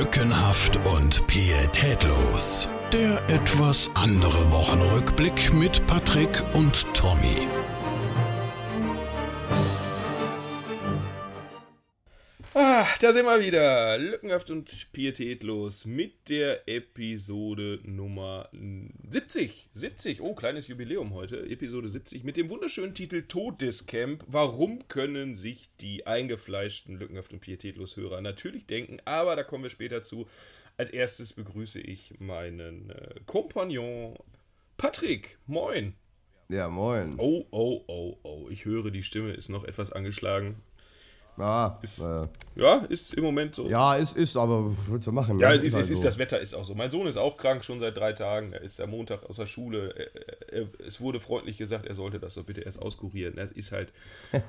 Lückenhaft und pietätlos. Der etwas andere Wochenrückblick mit Patrick und Tommy. Da sind wir wieder. Lückenhaft und pietätlos mit der Episode Nummer 70. 70. Oh, kleines Jubiläum heute. Episode 70 mit dem wunderschönen Titel Todescamp. Warum können sich die eingefleischten Lückenhaft und pietätlos Hörer natürlich denken? Aber da kommen wir später zu. Als erstes begrüße ich meinen äh, Kompagnon Patrick. Moin. Ja, moin. Oh, oh, oh, oh. Ich höre, die Stimme ist noch etwas angeschlagen. Ja, Ist- äh, Ja, ist im Moment so. ja, ist, ist, aber was willst du machen? Ja, ne? ist, halt es ist, so. das Wetter ist auch so. Mein Sohn ist auch krank, schon seit drei Tagen. Er ist am Montag aus der Schule. Er, er, es wurde freundlich gesagt, er sollte das doch bitte erst auskurieren. Das ist halt.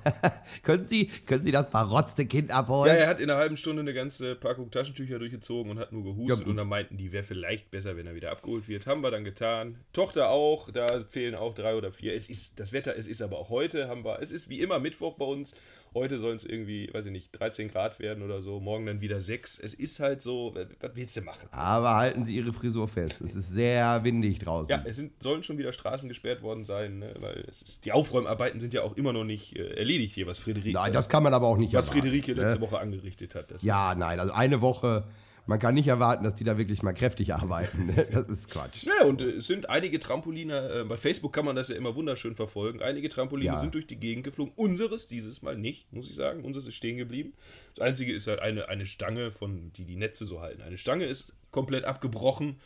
Können Sie, können Sie das verrotzte Kind Ja, abholen? er hat in einer halben Stunde eine ganze Packung Taschentücher durchgezogen und hat nur Ja, gehustet. gut. und dann meinten die, wäre vielleicht besser, wenn er wieder abgeholt wird. Haben wir dann getan. Tochter auch, da fehlen auch drei oder vier. Es ist das Wetter, es ist aber auch heute, haben wir. Es ist wie immer Mittwoch bei uns. Heute sollen es irgendwie, weiß ich nicht, 13 Grad werden oder so. Morgen dann wieder 6. Es ist halt so, was willst du machen? Aber halten Sie Ihre Frisur fest. Es ist sehr windig draußen. Ja, es sind, sollen schon wieder Straßen gesperrt worden sein, ne? weil es ist, die Aufräumarbeiten sind ja auch immer noch nicht äh, erledigt hier, was Friederike, Nein, das kann man aber auch nicht was erwarten. Friederike letzte ne? Woche angerichtet hat. Ja, nein, also eine Woche, man kann nicht erwarten, dass die da wirklich mal kräftig arbeiten. ne? Das ist Quatsch. Ja, und äh, es sind einige Trampoline, äh, bei Facebook kann man das ja immer wunderschön verfolgen. Einige Trampoline Ja. sind durch die Gegend geflogen. Unseres dieses Mal nicht, muss ich sagen. Unseres ist stehen geblieben. Das einzige ist halt eine, eine Stange, von die die Netze so halten. Eine Stange ist komplett abgebrochen.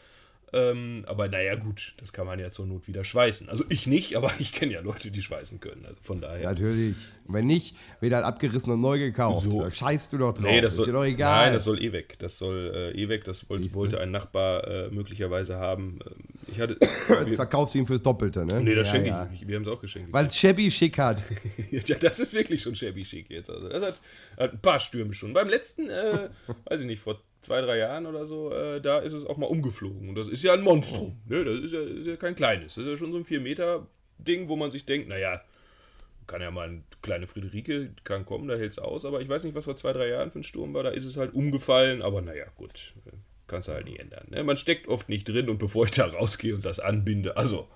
Ähm, aber naja, gut, das kann man ja zur Not wieder schweißen. Also ich nicht, aber ich kenne ja Leute, die schweißen können. Also von daher. Natürlich. Und wenn nicht, wird halt abgerissen und neu gekauft. So. Scheißt du doch drauf. Nee, das ist soll, dir doch egal. Nein, das soll eh weg. Das soll äh, eh weg. Das wollte, wollte ein Nachbar äh, möglicherweise haben. Ähm, Ich hatte. Jetzt verkaufst du ihm fürs Doppelte, ne? nee, das Ja, schenke ja. ich ihm nicht. Wir haben es auch geschenkt. Weil es Shabby schick hat. ja, das ist wirklich schon shabby chic jetzt. Also das hat, hat ein paar Stürme schon. Beim letzten, äh, weiß ich nicht, vor zwei, drei Jahren oder so, äh, da ist es auch mal umgeflogen. Und das ist ja ein Monstrum. Ne? Das ist ja, ist ja kein kleines. Das ist ja schon so ein 4-Meter-Ding, wo man sich denkt, naja, kann ja mal eine kleine Friederike, kann kommen, da hält es aus. Aber ich weiß nicht, was vor zwei, drei Jahren für ein Sturm war. Da ist es halt umgefallen. Aber naja, gut. äh, Kannst du halt nicht ändern. Ne? Man steckt oft nicht drin und bevor ich da rausgehe und das anbinde, also.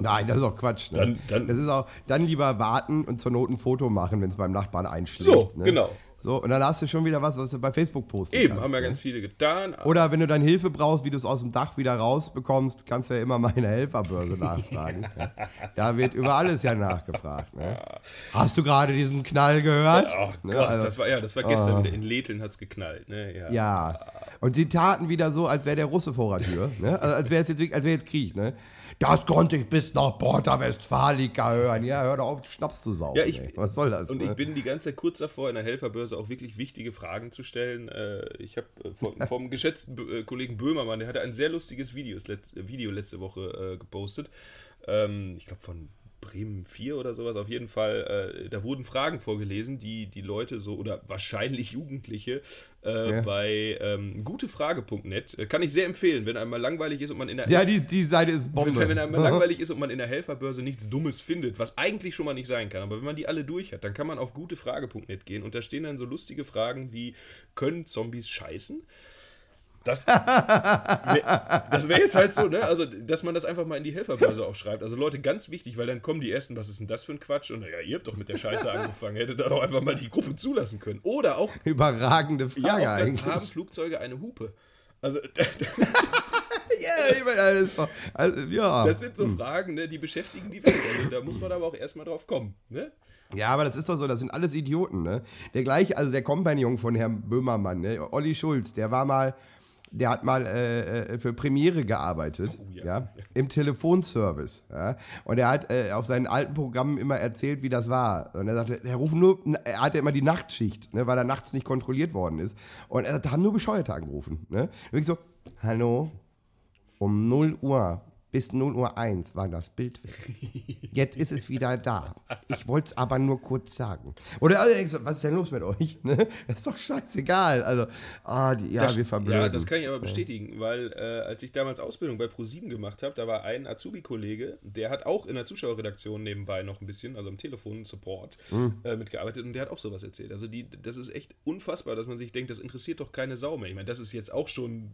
Nein, das ist auch Quatsch. Ne? Dann- dann- das ist auch, dann lieber warten und zur Not ein Foto machen, wenn es beim Nachbarn einschlägt. So, ne? genau. So, und dann hast du schon wieder was, was du bei Facebook posten Eben, kannst. haben ja ne? ganz viele getan. Oder wenn du dann Hilfe brauchst, wie du es aus dem Dach wieder rausbekommst, kannst du ja immer meine Helferbörse nachfragen. ne? Da wird über alles ja nachgefragt. Ne? Hast du gerade diesen Knall gehört? Oh Ne, Gott, also- das war ja, das war gestern in Letheln hat's geknallt, ne? Ja. Ja. Und sie taten wieder so, als wäre der Russe vor der Tür. Ne? Also als wäre es jetzt, als wäre jetzt Krieg. Ne? Das konnte ich bis nach Porta Westfalica hören. Ja, hör doch auf, Schnaps zu saufen. Ja, ich-. Was soll das? Und ne? ich bin die ganze Zeit kurz davor, in der Helferbörse auch wirklich wichtige Fragen zu stellen. Äh, Ich habe vom, vom geschätzten äh, Kollegen Böhmermann, der hatte ein sehr lustiges Videos, letz- Video letzte Woche äh, gepostet. Ähm, Ich glaube von Bremen 4 oder sowas. Auf jeden Fall, äh, da wurden Fragen vorgelesen, die die Leute so, oder wahrscheinlich Jugendliche, äh, Ja. bei ähm, gutefrage.net, äh, kann ich sehr empfehlen, wenn einmal langweilig ist und man in der ja, die, die Seite ist Bombe. wenn, wenn einem langweilig ist und man in der Helferbörse nichts Dummes findet, was eigentlich schon mal nicht sein kann, aber wenn man die alle durch hat, dann kann man auf gutefrage.net gehen und da stehen dann so lustige Fragen wie: Können Zombies scheißen? Das, das wäre jetzt halt so, ne? Also, dass man das einfach mal in die Helferbörse auch schreibt. Also, Leute, ganz wichtig, weil dann kommen die ersten, was ist denn das für ein Quatsch? Und ja, ihr habt doch mit der Scheiße angefangen, hättet da doch einfach mal die Gruppe zulassen können. Oder auch, Überragende ja, Frage auch dann eigentlich. haben Flugzeuge eine Hupe. Also, Ja, ich meine, doch, also, ja. das sind so Fragen, ne, die beschäftigen die Welt. Also, da muss man aber auch erstmal drauf kommen, ne? Ja, aber das ist doch so, das sind alles Idioten, ne? Der gleiche, also der Kompagnon von Herrn Böhmermann, ne? Olli Schulz, der war mal, der hat mal äh, äh, für Premiere gearbeitet, Oh, ja. ja. im Telefonservice, ja? Und er hat äh, auf seinen alten Programmen immer erzählt, wie das war. Und er sagte, er ruft nur, er hatte immer die Nachtschicht, ne? weil er nachts nicht kontrolliert worden ist. Und er sagte, haben nur Bescheuerte angerufen, ne? Und ich so, hallo, um 0 Uhr Bis 0 Uhr 1 war das Bild weg. Jetzt ist es wieder da. Ich wollte es aber nur kurz sagen. Oder alle denken so, was ist denn los mit euch? Ne? Das ist doch scheißegal. Also, ah, die, ja, Das- wir verblöden. Ja, das kann ich aber bestätigen, weil äh, als ich damals Ausbildung bei ProSieben gemacht habe, da war ein Azubi-Kollege, der hat auch in der Zuschauerredaktion nebenbei noch ein bisschen, also am Telefon-Support, Hm. äh, mitgearbeitet und der hat auch sowas erzählt. Also die, das ist echt unfassbar, dass man sich denkt, das interessiert doch keine Sau mehr. Ich meine, das ist jetzt auch schon,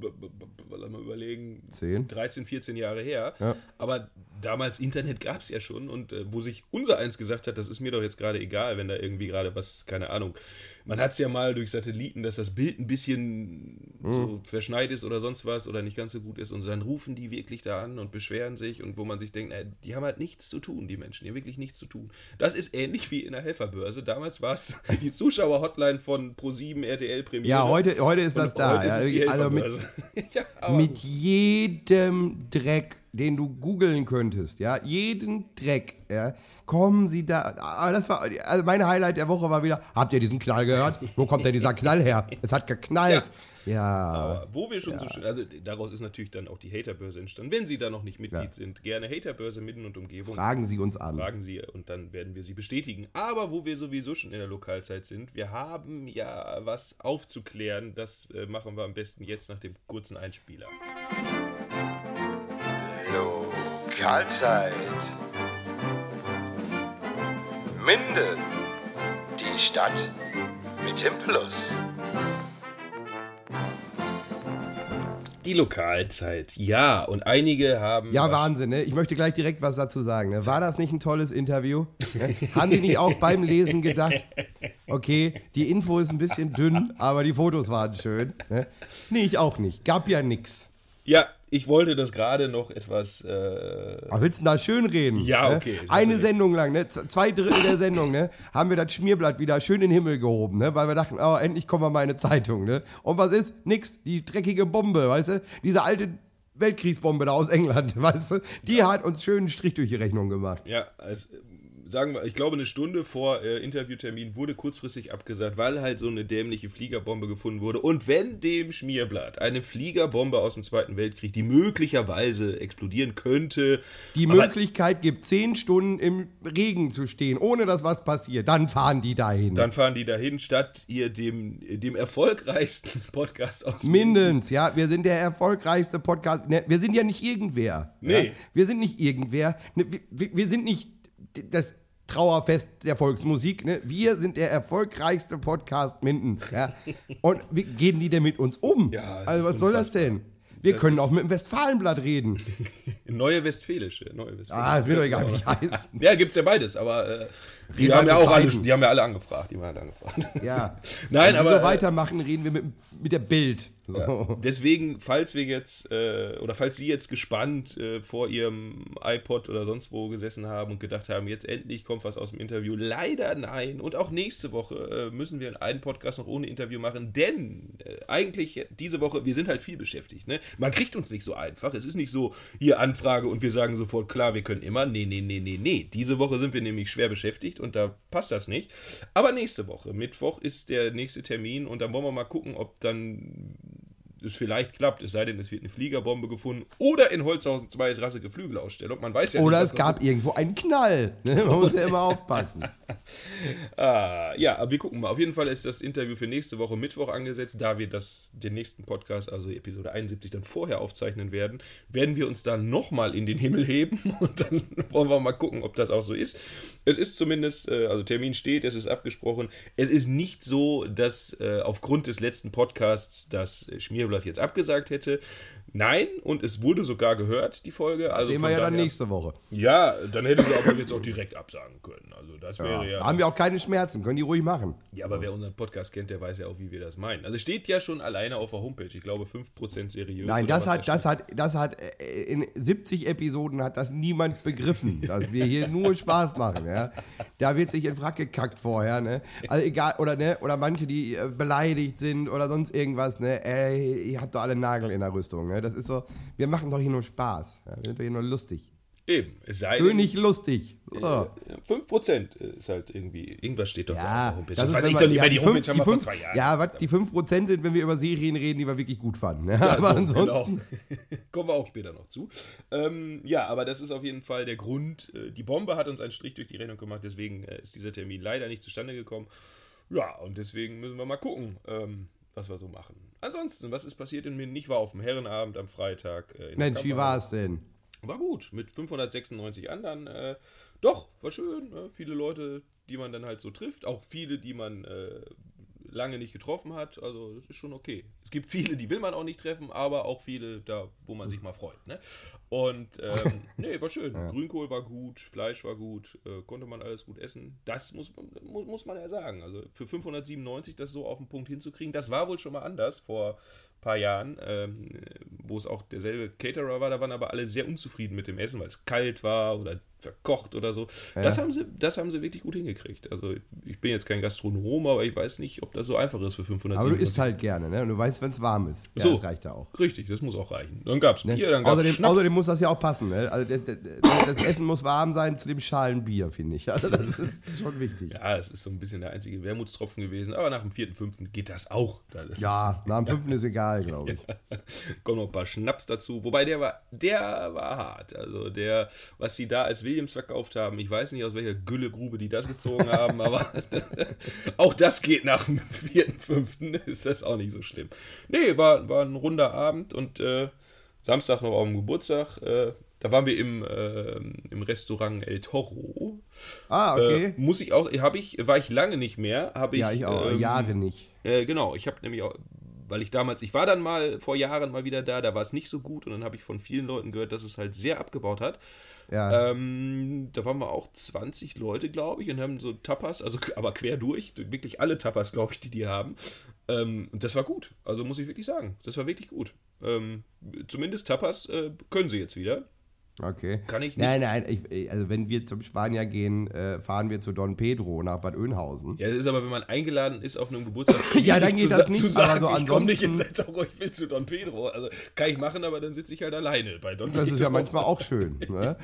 lass mal überlegen, Zehn. 13, 14 Jahre her. Ja. Aber damals Internet gab es ja schon und äh, wo sich unser eins gesagt hat, das ist mir doch jetzt gerade egal, wenn da irgendwie gerade was, keine Ahnung. Man hat es ja mal durch Satelliten, dass das Bild ein bisschen so verschneit ist oder sonst was oder nicht ganz so gut ist und dann rufen die wirklich da an und beschweren sich und wo man sich denkt, na, die haben halt nichts zu tun, die Menschen, die haben wirklich nichts zu tun. Das ist ähnlich wie in der Helferbörse. Damals war es die Zuschauer-Hotline von Pro7, RTL Premiere. ja, heute, heute ist das Und da. ja, also mit, ja, mit jedem Dreck, den du googeln könntest, ja, jeden Dreck, ja, kommen sie da. Ah, Das war, also mein Highlight der Woche war wieder, habt ihr diesen Knall gehört? Wo kommt denn dieser Knall her? Es hat geknallt. Ja. Aber wo wir schon so schön, also daraus ist natürlich dann auch die Haterbörse entstanden. Wenn Sie da noch nicht Mitglied Ja. sind, gerne Haterbörse mitten und Umgebung. Fragen Sie uns an. Fragen Sie und dann werden wir Sie bestätigen. Aber wo wir sowieso schon in der Lokalzeit sind, wir haben ja was aufzuklären. Das äh, machen wir am besten jetzt nach dem kurzen Einspieler. Lokalzeit. Minden. Die Stadt mit dem Plus. Die Lokalzeit, ja. Und einige haben. Ja, Wahnsinn, ne? Ich möchte gleich direkt was dazu sagen. Ne? War das nicht ein tolles Interview? Ne? Haben die nicht auch beim Lesen gedacht, okay, die Info ist ein bisschen dünn, aber die Fotos waren schön? Ne? Nee, ich auch nicht. Gab ja nix. Ja, ich wollte das gerade noch etwas. Äh, Aber willst du da schön reden? Ja, ne? okay. Eine Sendung lang, ne? Zwei Drittel der Sendung, ne? Haben wir das Schmierblatt wieder schön in den Himmel gehoben, ne? Weil wir dachten, oh, endlich kommen wir mal in eine Zeitung, ne? Und was ist? Nix. Die dreckige Bombe, weißt du? Diese alte Weltkriegsbombe da aus England, weißt du? Die hat uns schön einen Strich durch die Rechnung gemacht. Ja, also, sagen wir, ich glaube, eine Stunde vor äh, Interviewtermin wurde kurzfristig abgesagt, weil halt so eine dämliche Fliegerbombe gefunden wurde. Und wenn dem Schmierblatt eine Fliegerbombe aus dem Zweiten Weltkrieg, die möglicherweise explodieren könnte, Die Möglichkeit gibt, zehn Stunden im Regen zu stehen, ohne dass was passiert. Dann fahren die dahin. dann fahren die dahin, statt ihr dem, dem erfolgreichsten Podcast aus Mindestens, ja. Wir sind der erfolgreichste Podcast. Ne, wir sind ja nicht irgendwer. Nee. Ja? Wir sind nicht irgendwer. Ne, wir- wir, sind nicht das Trauerfest der Volksmusik. Ne? Wir sind der erfolgreichste Podcast Mindens. Ja? Und wie gehen die denn mit uns um? Ja, also was soll das denn? Wir Das können auch mit dem Westfalenblatt reden. Neue Westfälische. Neue Westfälische. Ah, ist mir doch egal, wie die heißen. Ja, gibt's ja beides, aber äh, die, haben wir ja auch alle, die haben ja alle angefragt. Die haben alle angefragt. Ja. Nein, Wenn aber wir äh, so weitermachen, reden wir mit, mit der Bild. So. Deswegen, falls wir jetzt, äh, oder falls Sie jetzt gespannt äh, vor Ihrem iPod oder sonst wo gesessen haben und gedacht haben, jetzt endlich kommt was aus dem Interview, leider nein. Und auch nächste Woche äh, müssen wir einen Podcast noch ohne Interview machen, denn äh, eigentlich diese Woche, wir sind halt viel beschäftigt. Ne? Man kriegt uns nicht so einfach. Es ist nicht so, hier Anfrage und wir sagen sofort, klar, wir können immer. Nee, nee, nee, nee, nee. Diese Woche sind wir nämlich schwer beschäftigt und da passt das nicht. Aber nächste Woche, Mittwoch, ist der nächste Termin und dann wollen wir mal gucken, ob dann es vielleicht klappt, es sei denn, es wird eine Fliegerbombe gefunden oder in Holzhausen 2 ist rassige Flügelausstellung. Man weiß ja Oder nicht, es gab irgendwo einen Knall. Ne? Man muss ja immer aufpassen. Ah, ja, aber wir gucken mal. Auf jeden Fall ist das Interview für nächste Woche Mittwoch angesetzt. Da wir das, den nächsten Podcast, also Episode 71, dann vorher aufzeichnen werden, werden wir uns dann nochmal in den Himmel heben und dann wollen wir mal gucken, ob das auch so ist. Es ist zumindest, äh, also Termin steht, es ist abgesprochen. Es ist nicht so, dass äh, aufgrund des letzten Podcasts das Schmierblatt jetzt abgesagt hätte. Nein, und es wurde sogar gehört, die Folge. Das also sehen wir ja dann nächste Woche. Ja, dann hätten wir aber jetzt auch direkt absagen können. Also das wäre ja. Da haben wir auch keine Schmerzen, können die ruhig machen. Ja, aber wer unseren Podcast kennt, der weiß ja auch, wie wir das meinen. Also steht ja schon alleine auf der Homepage. Ich glaube 5% seriös. Nein, das hat, da das hat, das hat, äh, in 70 Episoden hat das niemand begriffen, dass wir hier nur Spaß machen, ja. Da wird sich in Wrack gekackt vorher, ne. Also egal, oder ne, oder manche, die äh, beleidigt sind oder sonst irgendwas, ne. Ey, ihr habt doch alle Nagel in der Rüstung, ne. Das ist so, wir machen doch hier nur Spaß. Ja? Wir sind doch hier nur lustig. Eben, es sei denn, König lustig. So. äh, 5% ist halt irgendwie, irgendwas steht doch da auf Ja, der Homepage. das Das, weiß ich doch nicht ja, mehr, die die Homepage fünf- haben wir vor zwei Jahren. Ja, was, die 5% sind, wenn wir über Serien reden, die wir wirklich gut fanden. Ja, Ja, aber so, ansonsten. Genau. Kommen wir auch später noch zu. Ähm, ja, aber das ist auf jeden Fall der Grund. Äh, Die Bombe hat uns einen Strich durch die Rechnung gemacht, deswegen äh, ist dieser Termin leider nicht zustande gekommen. Ja, und deswegen müssen wir mal gucken, ähm, was wir so machen. Ansonsten, was ist passiert in Minden? Ich war auf dem Herrenabend am Freitag. Äh, in der Mensch, wie war es denn? War gut, mit 596 anderen. Äh, doch, war schön. Ne? Viele Leute, die man dann halt so trifft. Auch viele, die man äh, lange nicht getroffen hat. Also, das ist schon okay. Es gibt viele, die will man auch nicht treffen, aber auch viele, da, wo man sich mal freut. Ne? Und, ähm, nee, war schön. Grünkohl war gut, Fleisch war gut, äh, konnte man alles gut essen. Das muss, man- mu- muss man ja sagen. Also, für 597 das so auf den Punkt hinzukriegen, das war wohl schon mal anders vor paar Jahren, ähm, wo es auch derselbe Caterer war, da waren aber alle sehr unzufrieden mit dem Essen, weil es kalt war oder verkocht oder so. Das, haben sie, das haben sie wirklich gut hingekriegt. Also ich bin jetzt kein Gastronom, aber ich weiß nicht, ob das so einfach ist für 500 Aber du isst halt gerne, ne? Und du weißt, wenn es warm ist. Ja, So. das reicht ja auch. Richtig, das muss auch reichen. Dann gab es Ne? Bier, dann gab es außerdem, muss das ja auch passen. Ne? Also das, das, das Essen muss warm sein zu dem Schalen Bier, finde ich. Also das ist schon wichtig. ja, es ist so ein bisschen der einzige Wermutstropfen gewesen, aber nach dem vierten, fünften geht das auch. Da ist- Ja, nach dem fünften ist egal, glaube ich. kommen noch ein paar Schnaps dazu. Wobei der war, der war hart. Also der, was sie da als Williams verkauft haben, ich weiß nicht aus welcher Güllegrube die das gezogen haben, aber auch das geht nach dem vierten, fünften, ist das auch nicht so schlimm. Nee, war, war ein runder Abend und äh, Samstag noch auf dem Geburtstag. Äh, da waren wir im, äh, im Restaurant El Toro. Ah, Äh, okay. muss ich auch, habe ich, war ich lange nicht mehr, ich. ja, ich auch. ähm, Jahre nicht. äh, genau, ich habe nämlich auch, weil ich damals, ich war dann mal vor Jahren mal wieder da, da war es nicht so gut und dann habe ich von vielen Leuten gehört, dass es halt sehr abgebaut hat. Ja. Ähm, da waren wir auch 20 Leute, glaube ich, und haben so Tapas, also aber quer durch, wirklich alle Tapas, glaube ich, die die haben. Ähm, und das war gut, also muss ich wirklich sagen, das war wirklich gut. Ähm, zumindest Tapas äh, können sie jetzt wieder. Okay. Kann ich Nein, nein, ich, also wenn wir zum Spanier gehen, äh, fahren wir zu Don Pedro nach Bad Oeynhausen. Ja, das ist aber, wenn man eingeladen ist auf einem Geburtstag. Ja, dann geht zu das nicht, Zu sagen, aber so ich komme nicht ansonsten- Toro, ich will zu Don Pedro. Also kann ich machen, aber dann sitze ich halt alleine bei Don Das Pedro. ist ja manchmal auch schön. Ne?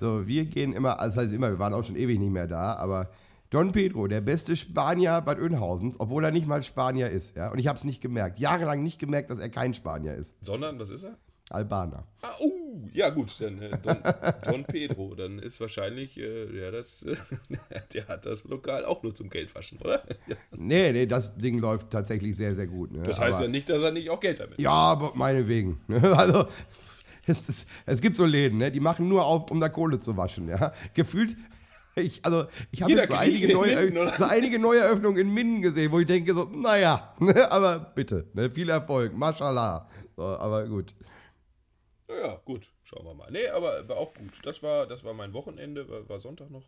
So, wir gehen immer, also das heißt immer, wir waren auch schon ewig nicht mehr da, aber Don Pedro, der beste Spanier Bad Oeynhausens, obwohl er nicht mal Spanier ist. Ja? Und ich habe es nicht gemerkt. Jahrelang nicht gemerkt, dass er kein Spanier ist. Sondern, was ist er? Albaner. Ah, uh, ja gut, dann äh, Don, Don Pedro, dann ist wahrscheinlich, äh, ja, das, äh, der hat das Lokal auch nur zum Geldwaschen, oder? Nee, nee, das Ding läuft tatsächlich sehr, sehr gut. Ne? Das heißt aber, ja nicht, dass er nicht auch Geld damit Ja, aber meinetwegen. ne? Also, es, ist, es gibt so Läden, ne? die machen nur auf, um da Kohle zu waschen. Ja? Gefühlt, ich, also, ich habe jetzt so einige, in neue, Minden, so einige neue Eröffnungen in Minden gesehen, wo ich denke so, naja, ne? aber bitte, ne? viel Erfolg, mashallah. So, aber gut. Ja, gut, schauen wir mal. Nee, aber war auch gut. Das war, das war mein Wochenende, war, war Sonntag noch.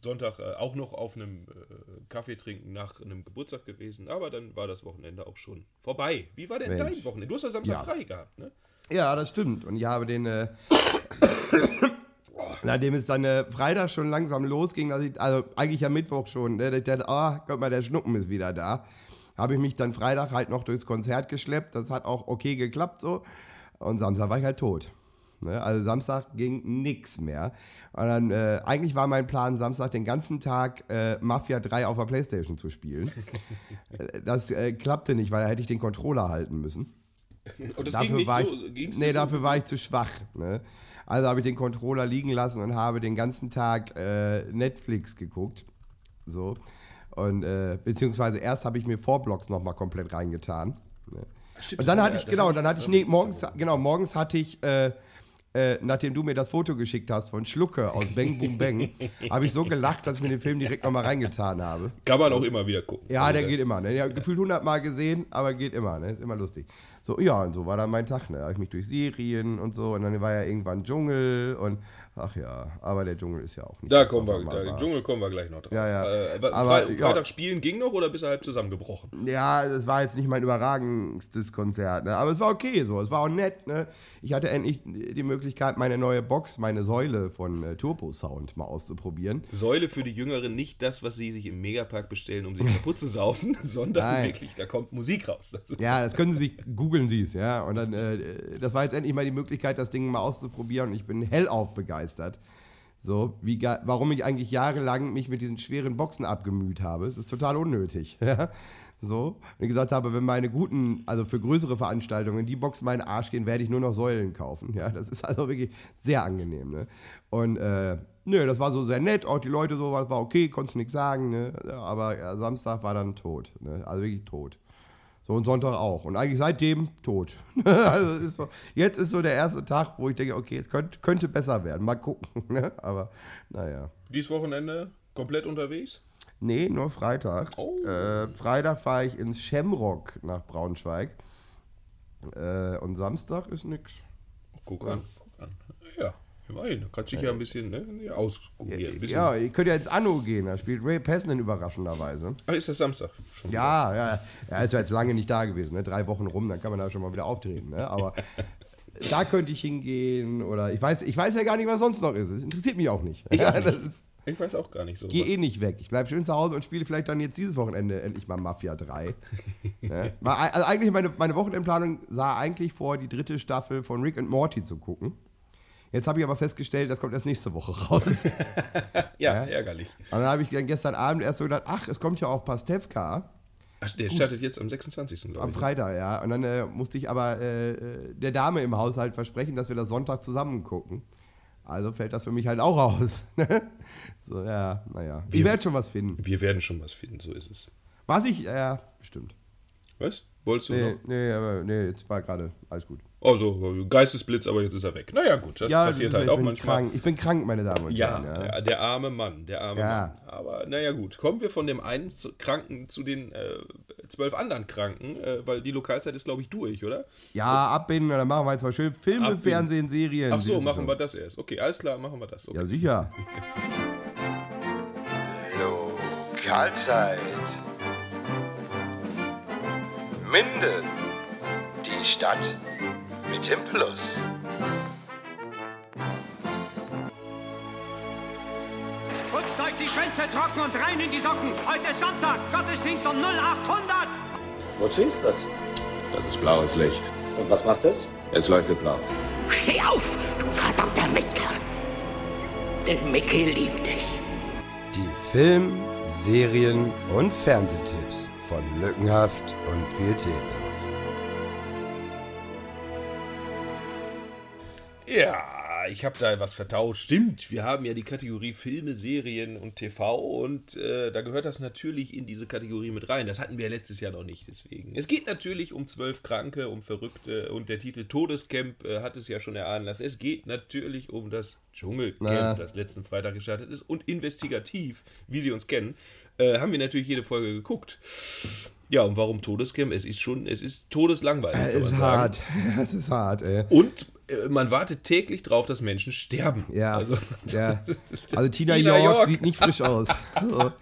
Sonntag äh, auch noch auf einem äh, Kaffee trinken nach einem Geburtstag gewesen, aber dann war das Wochenende auch schon vorbei. Wie war denn Mensch. dein Wochenende? Du hast ja Samstag Ja. frei gehabt, ne? Ja, das stimmt. Und ich habe den, äh, nachdem es dann äh, Freitag schon langsam losging, also, ich, also eigentlich am Mittwoch schon, ne, ich dachte, ah, guck mal, der Schnuppen ist wieder da. Habe ich mich dann Freitag halt noch durchs Konzert geschleppt. Das hat auch okay geklappt so. Und Samstag war ich halt tot. Ne? Also Samstag ging nix mehr. Und dann, äh, eigentlich war mein Plan, Samstag den ganzen Tag äh, Mafia 3 auf der Playstation zu spielen. Das äh, klappte nicht, weil da hätte ich den Controller halten müssen Und das dafür ging nicht war so. ich, nee, so dafür war ich zu schwach. Ne? Also habe ich den Controller liegen lassen und habe den ganzen Tag äh, Netflix geguckt. So. Und äh, beziehungsweise erst habe ich mir Vorblogs nochmal komplett reingetan. Stimmt, Und dann hatte ja- ich, genau, dann ich- hatte ich, nee, morgens, genau, morgens hatte ich, äh, äh, nachdem du mir das Foto geschickt hast von Schlucke aus Bang Boom Bang, habe ich so gelacht, dass ich mir den Film direkt nochmal reingetan habe. Kann man auch immer wieder gucken. Ja, Also, der geht immer. Ne? Der hat gefühlt 100 Mal gesehen, aber geht immer. Ne? Ist immer lustig. So, ja, und so war dann mein Tag. Ne? Habe ich mich durch Serien und so. Und dann war ja irgendwann Dschungel und ach ja, aber der Dschungel ist ja auch nicht Da das, kommen wir, da, den. Dschungel kommen wir gleich noch drauf. Ja, ja. Äh, aber Aber, Fre ja. Freitag spielen ging noch oder bist du halb zusammengebrochen? Ja, es war jetzt nicht mein überragendstes Konzert, ne? aber es war okay so. Es war auch nett. Ne? Ich hatte endlich die Möglichkeit, meine neue Box, meine Säule von äh, Turbo Sound mal auszuprobieren. Säule für die Jüngeren nicht das, was sie sich im Megapark bestellen, um sich kaputt zu saufen, sondern Nein. wirklich, da kommt Musik raus. Das Ja, das können Sie sich, googeln Sie es, ja. Und dann, äh, das war jetzt endlich mal die Möglichkeit, das Ding mal auszuprobieren und ich bin hellauf begeistert. Begeistert. So, wie, warum ich eigentlich jahrelang mich mit diesen schweren Boxen abgemüht habe. Es ist total unnötig. So, und ich gesagt habe, wenn meine guten, also für größere Veranstaltungen, die Box meinen Arsch gehen, werde ich nur noch Säulen kaufen. Ja, das ist also wirklich sehr angenehm. Ne? Und äh, nö, das war so sehr nett, auch die Leute so, war okay, konntest nichts sagen, ne? Aber ja, Samstag war dann tot. Ne? Also wirklich tot. So und Sonntag auch. Und eigentlich seitdem tot. also ist so, jetzt ist so der erste Tag, wo ich denke, okay, es könnte, könnte besser werden. Mal gucken. Ne? Aber naja. Dieses Wochenende komplett unterwegs? Nee, nur Freitag. Oh. Äh, Freitag fahre ich ins Shamrock nach Braunschweig. Äh, und Samstag ist nix. Guck an. Guck an. Ja, immerhin. Du kannst dich ja ein bisschen ne, ausprobieren. Ja, ihr könnt ja ins Anno gehen. Da spielt Ray Pesnen überraschenderweise. Ach, ist das Samstag schon? Ja, ja, er ist ja jetzt lange nicht da gewesen. Ne? Drei Wochen rum, dann kann man da schon mal wieder auftreten. Ne? Aber da könnte ich hingehen oder ich weiß, ich weiß ja gar nicht, was sonst noch ist. Es interessiert mich auch nicht. Ich auch nicht. ist, Ich weiß auch gar nicht so. Geh eh nicht weg. Ich bleibe schön zu Hause und spiele vielleicht dann jetzt dieses Wochenende endlich mal Mafia 3. ne? Also eigentlich meine, meine Wochenendplanung sah eigentlich vor, die dritte Staffel von Rick and Morty zu gucken. Jetzt habe ich aber festgestellt, das kommt erst nächste Woche raus. Ja, ärgerlich. Und dann habe ich dann gestern Abend erst so gedacht, ach, es kommt ja auch Pastewka Ach, der startet jetzt am 26. glaube am ich. Freitag, ja. Und dann äh, musste ich aber äh, äh, der Dame im Haushalt versprechen, dass wir das Sonntag zusammen gucken. Also fällt das für mich halt auch aus. so, ja, naja. Ich Wir- werde schon was finden. Wir werden schon was finden, so ist es. Was ich, ja, bestimmt. Was? Wolltest du Nee, noch? nee, aber nee, jetzt war gerade alles gut. Also, Geistesblitz, aber jetzt ist er weg. Naja, gut, das Ja, passiert halt auch manchmal. Krank. Ich bin krank, meine Damen und Ja, Herren. ja, der arme Mann, der arme Ja. Mann. Aber naja, gut. Kommen wir von dem einen Kranken zu den äh, zwölf anderen Kranken, äh, weil die Lokalzeit ist, glaube ich, durch, oder? Ja, abbinden, dann machen wir jetzt mal schön Filme, Abbinden. Fernsehen, Serien. Ach so, machen schon. wir das erst. Okay, alles klar, machen wir das. Okay. Ja, sicher. Lokalzeit. Minden. Die Stadt mit dem Plus. Putzt euch die Schwänze trocken und rein in die Socken. Heute ist Sonntag, Gottesdienst um 0800. Wozu ist das? Das ist blaues Licht. Und was macht es? Es leuchtet blau. Steh auf, du verdammter Mistkerl. Denn Mickey liebt dich. Die Film-, Serien- und Fernsehtipps von Lückenhaft und Pietätlos. Ja, ich habe da was vertauscht. Stimmt, wir haben ja die Kategorie Filme, Serien und TV und äh, da gehört das natürlich in diese Kategorie mit rein. Das hatten wir letztes Jahr noch nicht, deswegen. Es geht natürlich um zwölf Kranke, um Verrückte und der Titel Todescamp äh, hat es ja schon erahnen lassen. Es geht natürlich um das Dschungelcamp, Na. das letzten Freitag gestartet ist und investigativ, wie Sie uns kennen, äh, haben wir natürlich jede Folge geguckt. Ja, und warum Todescamp? Es ist schon, es ist todeslangweilig. kann Es ist hart. Es ist hart, ey. Und äh, man wartet täglich drauf, dass Menschen sterben. Ja, Also, ja. also Tina, Tina York, York. sieht nicht frisch aus. So.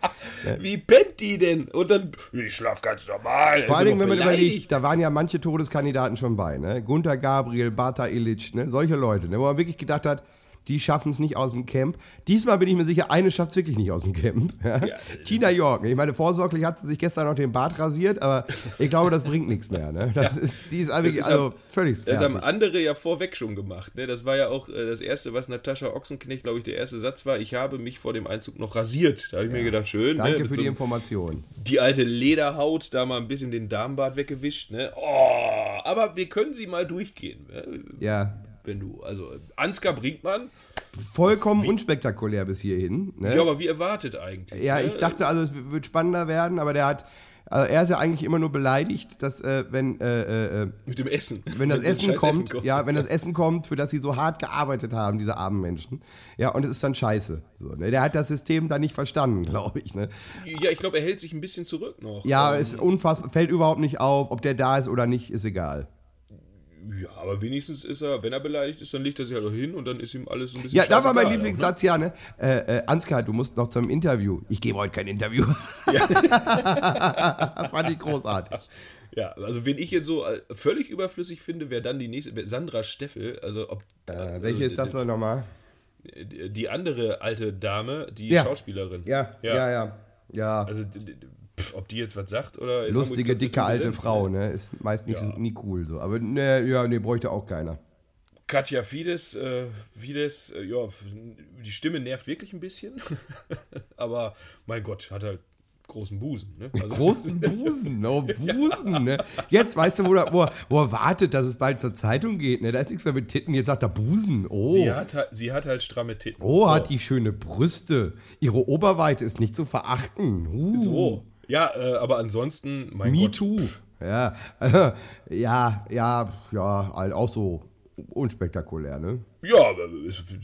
wie pennt die denn? Und dann, ich schlaf ganz normal. Vor allen Dingen, doch wenn man überlegt, da waren ja manche Todeskandidaten schon bei, ne? Gunther Gabriel, Bata Illich, ne? Solche Leute, ne? Wo man wirklich gedacht hat, die schaffen es nicht aus dem Camp. Diesmal bin ich mir sicher, eine schafft es wirklich nicht aus dem Camp. Ja? Tina York, ne? ich meine, vorsorglich hat sie sich gestern noch den Bart rasiert, aber ich glaube, das bringt nichts mehr. Ne? Das ist, die ist wirklich, ist also am- völlig Das haben fertig. andere ja vorweg schon gemacht. Ne? Das war ja auch äh, das Erste, was Natascha Ochsenknecht, glaube ich, der erste Satz war. Ich habe mich vor dem Einzug noch rasiert. Da habe ich mir gedacht, schön. Danke ne? Für so die Information. die alte Lederhaut, da mal ein bisschen den Darmbart weggewischt. Ne? Oh, aber wir können sie mal durchgehen. Ne? Ja. Wenn du, also Ansgar Brinkmann, Vollkommen unspektakulär bis hierhin. Ne? ja, aber wie erwartet eigentlich. Ja, ne? ich dachte also, es wird spannender werden, aber der hat, also er ist ja eigentlich immer nur beleidigt, dass äh, wenn, äh, äh, Mit dem Essen. wenn das Essen scheiß kommt, ja, wenn das Essen kommt, für das sie so hart gearbeitet haben, diese armen Menschen, ja, und es ist dann scheiße. So, ne? Der hat das System da nicht verstanden, glaube ich. Ne? Ja, ich glaube, er hält sich ein bisschen zurück noch. Ja, Ähm, ist unfassbar, fällt überhaupt nicht auf, ob der da ist oder nicht, ist egal. Ja, aber wenigstens ist er, wenn er beleidigt ist, dann legt er sich halt auch hin und dann ist ihm alles so ein bisschen Ja, da war mein Lieblingssatz, ja, ne? Äh, äh, Ansgar, du musst noch zum Interview. Ich gebe heute kein Interview. Fand ich großartig. Ja, also wen ich jetzt so äh, völlig überflüssig finde, wäre dann die nächste, Sandra Steffel, also ob Äh, welche ist das noch nochmal? die, andere alte Dame, die Ja. Schauspielerin. Ja, ja, ja. Ja, Also d- pf, ob die jetzt was sagt oder lustige, dicke alte. Frau, ne? Ist meist nicht Ja. nie cool so. Aber ne, ja, nee, bräuchte auch keiner. Katja Fides, äh, Fides, äh, ja, die Stimme nervt wirklich ein bisschen. Aber mein Gott, hat halt großen Busen. Ne? Also, Großen Busen, oh Busen, ne? Jetzt weißt du, wo er, wo, er, wo er wartet, dass es bald zur Zeitung geht, ne? Da ist nichts mehr mit Titten, jetzt sagt er Busen, oh. sie, hat, halt- sie hat halt stramme Titten. Oh, so. hat die schöne Brüste. Ihre Oberweite ist nicht zu verachten. Uh. So. Ja, äh, aber ansonsten, mein Me Gott. too. Ja, äh, ja, ja, ja, halt auch so unspektakulär, ne? Ja,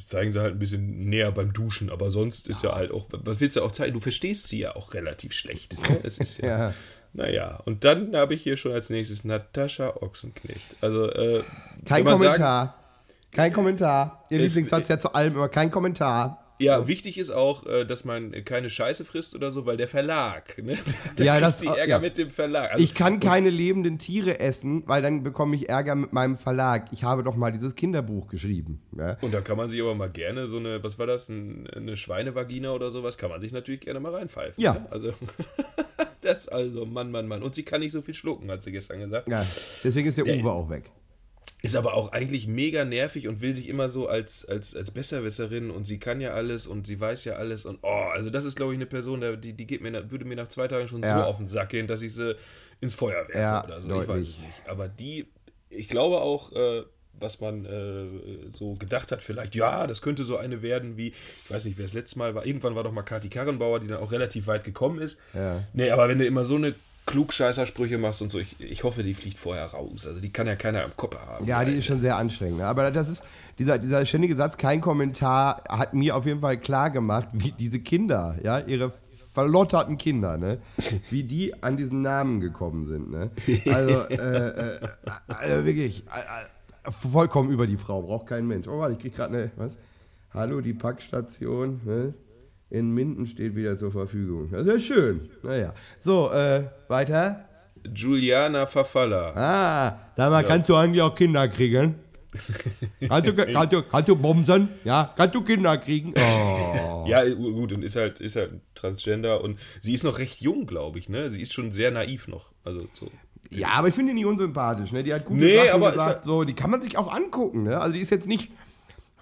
zeigen sie halt ein bisschen näher beim Duschen, aber sonst ist ja halt auch, was willst du auch zeigen? Du verstehst sie ja auch relativ schlecht. Ne? Es ist ja, Ja. naja. Und dann habe ich hier schon als nächstes Natascha Ochsenknecht. Also, äh, Kein Kommentar. kein Kommentar. Ihr Es- Lieblingssatz ja zu allem, aber kein Kommentar. Ja, wichtig ist auch, äh, dass man keine Scheiße frisst oder so, weil der Verlag, ne? Da Ja, das- Ärger ja. mit dem Verlag. Also, Ich kann keine lebenden Tiere essen, weil dann bekomme ich Ärger mit meinem Verlag. Ich habe doch mal dieses Kinderbuch geschrieben. Ja? und da kann man sich aber mal gerne so eine, was war das, ein, eine Schweinevagina oder sowas, kann man sich natürlich gerne mal reinpfeifen. Ja. Ne? Also, das also, Mann, Mann, Mann. Und sie kann nicht so viel schlucken, hat sie gestern gesagt. Ja, deswegen ist der Ja, Uwe auch weg. Ist aber auch eigentlich mega nervig und will sich immer so als, als, als Besserwisserin und sie kann ja alles und sie weiß ja alles und oh, also das ist, glaube ich, eine Person, die, die geht mir, würde mir nach zwei Tagen schon Ja. so auf den Sack gehen, dass ich sie ins Feuer werfe Ja, oder so. Ich weiß deutlich. es nicht. Aber die, ich glaube auch, äh, was man äh, so gedacht hat, vielleicht, ja, das könnte so eine werden wie, ich weiß nicht, wer das letzte Mal war, irgendwann war doch mal Kati Karrenbauer, die dann auch relativ weit gekommen ist. Ja. Nee, aber wenn du immer so eine Klugscheißersprüche machst und so, ich, ich hoffe, die fliegt vorher raus. Also die kann ja keiner am Kopf haben. Ja, die ist schon sehr anstrengend. Ne? Aber das ist, dieser, dieser ständige Satz, kein Kommentar, hat mir auf jeden Fall klar gemacht, wie diese Kinder, ja, ihre verlotterten Kinder, ne, wie die an diesen Namen gekommen sind, ne. Also, äh, äh, also wirklich, äh, äh, vollkommen über die Frau, braucht kein Mensch. Oh, warte, ich krieg gerade eine, was? Hallo, die Packstation, ne? In Minden steht wieder zur Verfügung. Das ist ja schön. Naja. So, äh, weiter. Juliana Verfaller. Ah, sag mal, kannst du eigentlich auch Kinder kriegen? Kannst du, kannst du, kannst du bumsen? Ja, kannst du Kinder kriegen? Oh. Ja, gut, und ist halt, ist halt Transgender und sie ist noch recht jung, glaube ich, ne? Sie ist schon sehr naiv noch. Also so. Ja, aber ich finde die nicht unsympathisch, ne? Die hat gute Nee, Sachen gesagt, ja- so, die kann man sich auch angucken, ne? Also die ist jetzt nicht.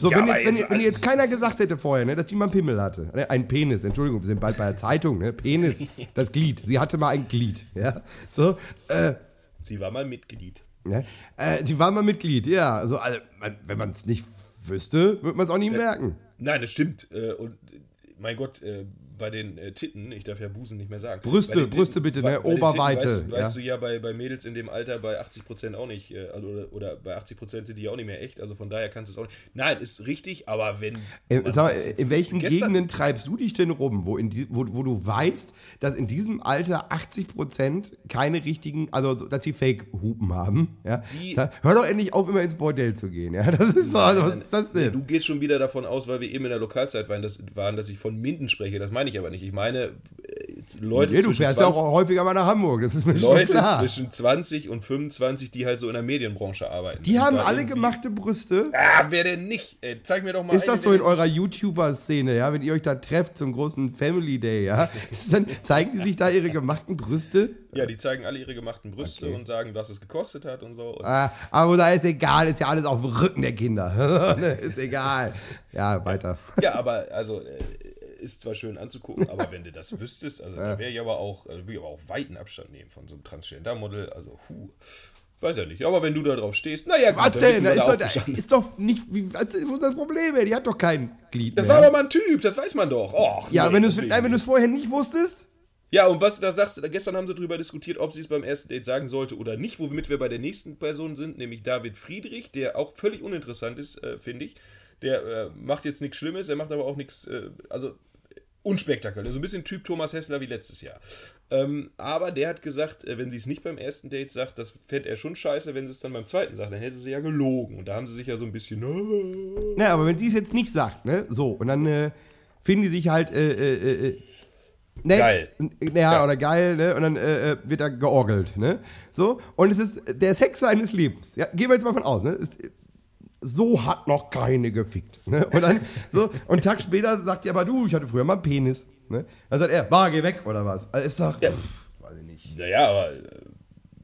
So, Ja, wenn, jetzt, wenn, jetzt- wenn jetzt keiner gesagt hätte vorher, ne, dass die mal einen Pimmel hatte. Ne, ein Penis, Entschuldigung, wir sind bald bei der Zeitung, ne? Penis, das Glied. Sie hatte mal ein Glied, ja. So, äh, Sie war mal Mitglied. ne? Äh, sie war mal Mitglied, ja. Also, also wenn man es nicht wüsste, würde man es auch nicht merken. Nein, das stimmt. Äh, Und äh, mein Gott, äh, bei den äh, Titten, ich darf ja Busen nicht mehr sagen. Brüste, den Brüste bitte, bei- ne? bei Oberweite, Titten, weißt, ja. weißt du ja bei, bei Mädels in dem Alter bei 80% auch nicht, äh, also, oder, oder bei 80% sind die auch nicht mehr echt, also von daher kannst du es auch nicht. Nein, ist richtig, aber wenn. Äh, sag mal, in welchen Gegenden treibst du dich denn rum, wo, in die, wo, wo du weißt, dass in diesem Alter 80% keine richtigen, also dass sie Fake-Hupen haben? Ja? Die- Hör doch endlich auf, immer ins Bordell zu gehen. Ja? Das ist so, also, was ist das denn? Du gehst schon wieder davon aus, weil wir eben in der Lokalzeit waren, dass, waren, dass ich von Minden spreche. Das meine ich aber nicht. Ich meine äh, Leute, Nee, du zwischen fährst ja 20, auch häufiger mal nach Hamburg, das ist mir schon Leute klar. zwischen 20 und 25, die halt so in der Medienbranche arbeiten. Die Und haben alle gemachte Brüste. Ah, wer denn nicht? Ey, zeig mir doch mal Ist das so in eurer YouTuber-Szene, ja, wenn ihr euch da trefft zum großen Family Day, ja? Dann zeigen die sich da ihre gemachten Brüste? Ja, die zeigen alle ihre gemachten Brüste Okay. und sagen, was es gekostet hat und so. Und Ah, aber da ist egal, ist ja alles auf dem Rücken der Kinder. ist egal. Ja, weiter. ja, aber also äh, ist zwar schön anzugucken, aber wenn du das wüsstest, also da wäre ich aber auch, äh, würde ich aber auch weiten Abstand nehmen von so einem Transgender-Model. Also, puh, weiß ja nicht. Aber wenn du da drauf stehst, naja, gut, Was denn? Da ist, da doch, da ist doch nicht. Wie, was ist das Problem? ey? Die hat doch kein Glied. Das mehr. war aber mal ein Typ, das weiß man doch. Och, ja, nee, wenn du es du's vorher nicht wusstest. Ja, und was, was sagst du? Gestern haben sie darüber diskutiert, ob sie es beim ersten Date sagen sollte oder nicht, womit wir bei der nächsten Person sind, nämlich David Friedrich, der auch völlig uninteressant ist, äh, finde ich. Der äh, macht jetzt nichts Schlimmes, er macht aber auch nichts, äh, also unspektakulär. So ein bisschen Typ Thomas Hessler wie letztes Jahr. Ähm, aber der hat gesagt, äh, wenn sie es nicht beim ersten Date sagt, das fände er schon scheiße, wenn sie es dann beim zweiten sagt, dann hätte sie ja gelogen. Und da haben sie sich ja so ein bisschen. äh, Na, aber wenn sie es jetzt nicht sagt, ne? So, und dann äh, finden die sich halt. Äh, äh, äh, nett. Geil. Ja, oder geil, ne? Und dann wird da georgelt, ne? So, und es ist der Sex seines Lebens. Ja, gehen wir jetzt mal von aus, ne? Ist, so hat noch keine gefickt. Ne? Und dann, so, und einen Tag später sagt die aber, du, ich hatte früher mal einen Penis. Ne? Dann sagt er, war, geh weg, oder was? Also ist doch, Ja. pff, weiß ich nicht. Naja, aber äh,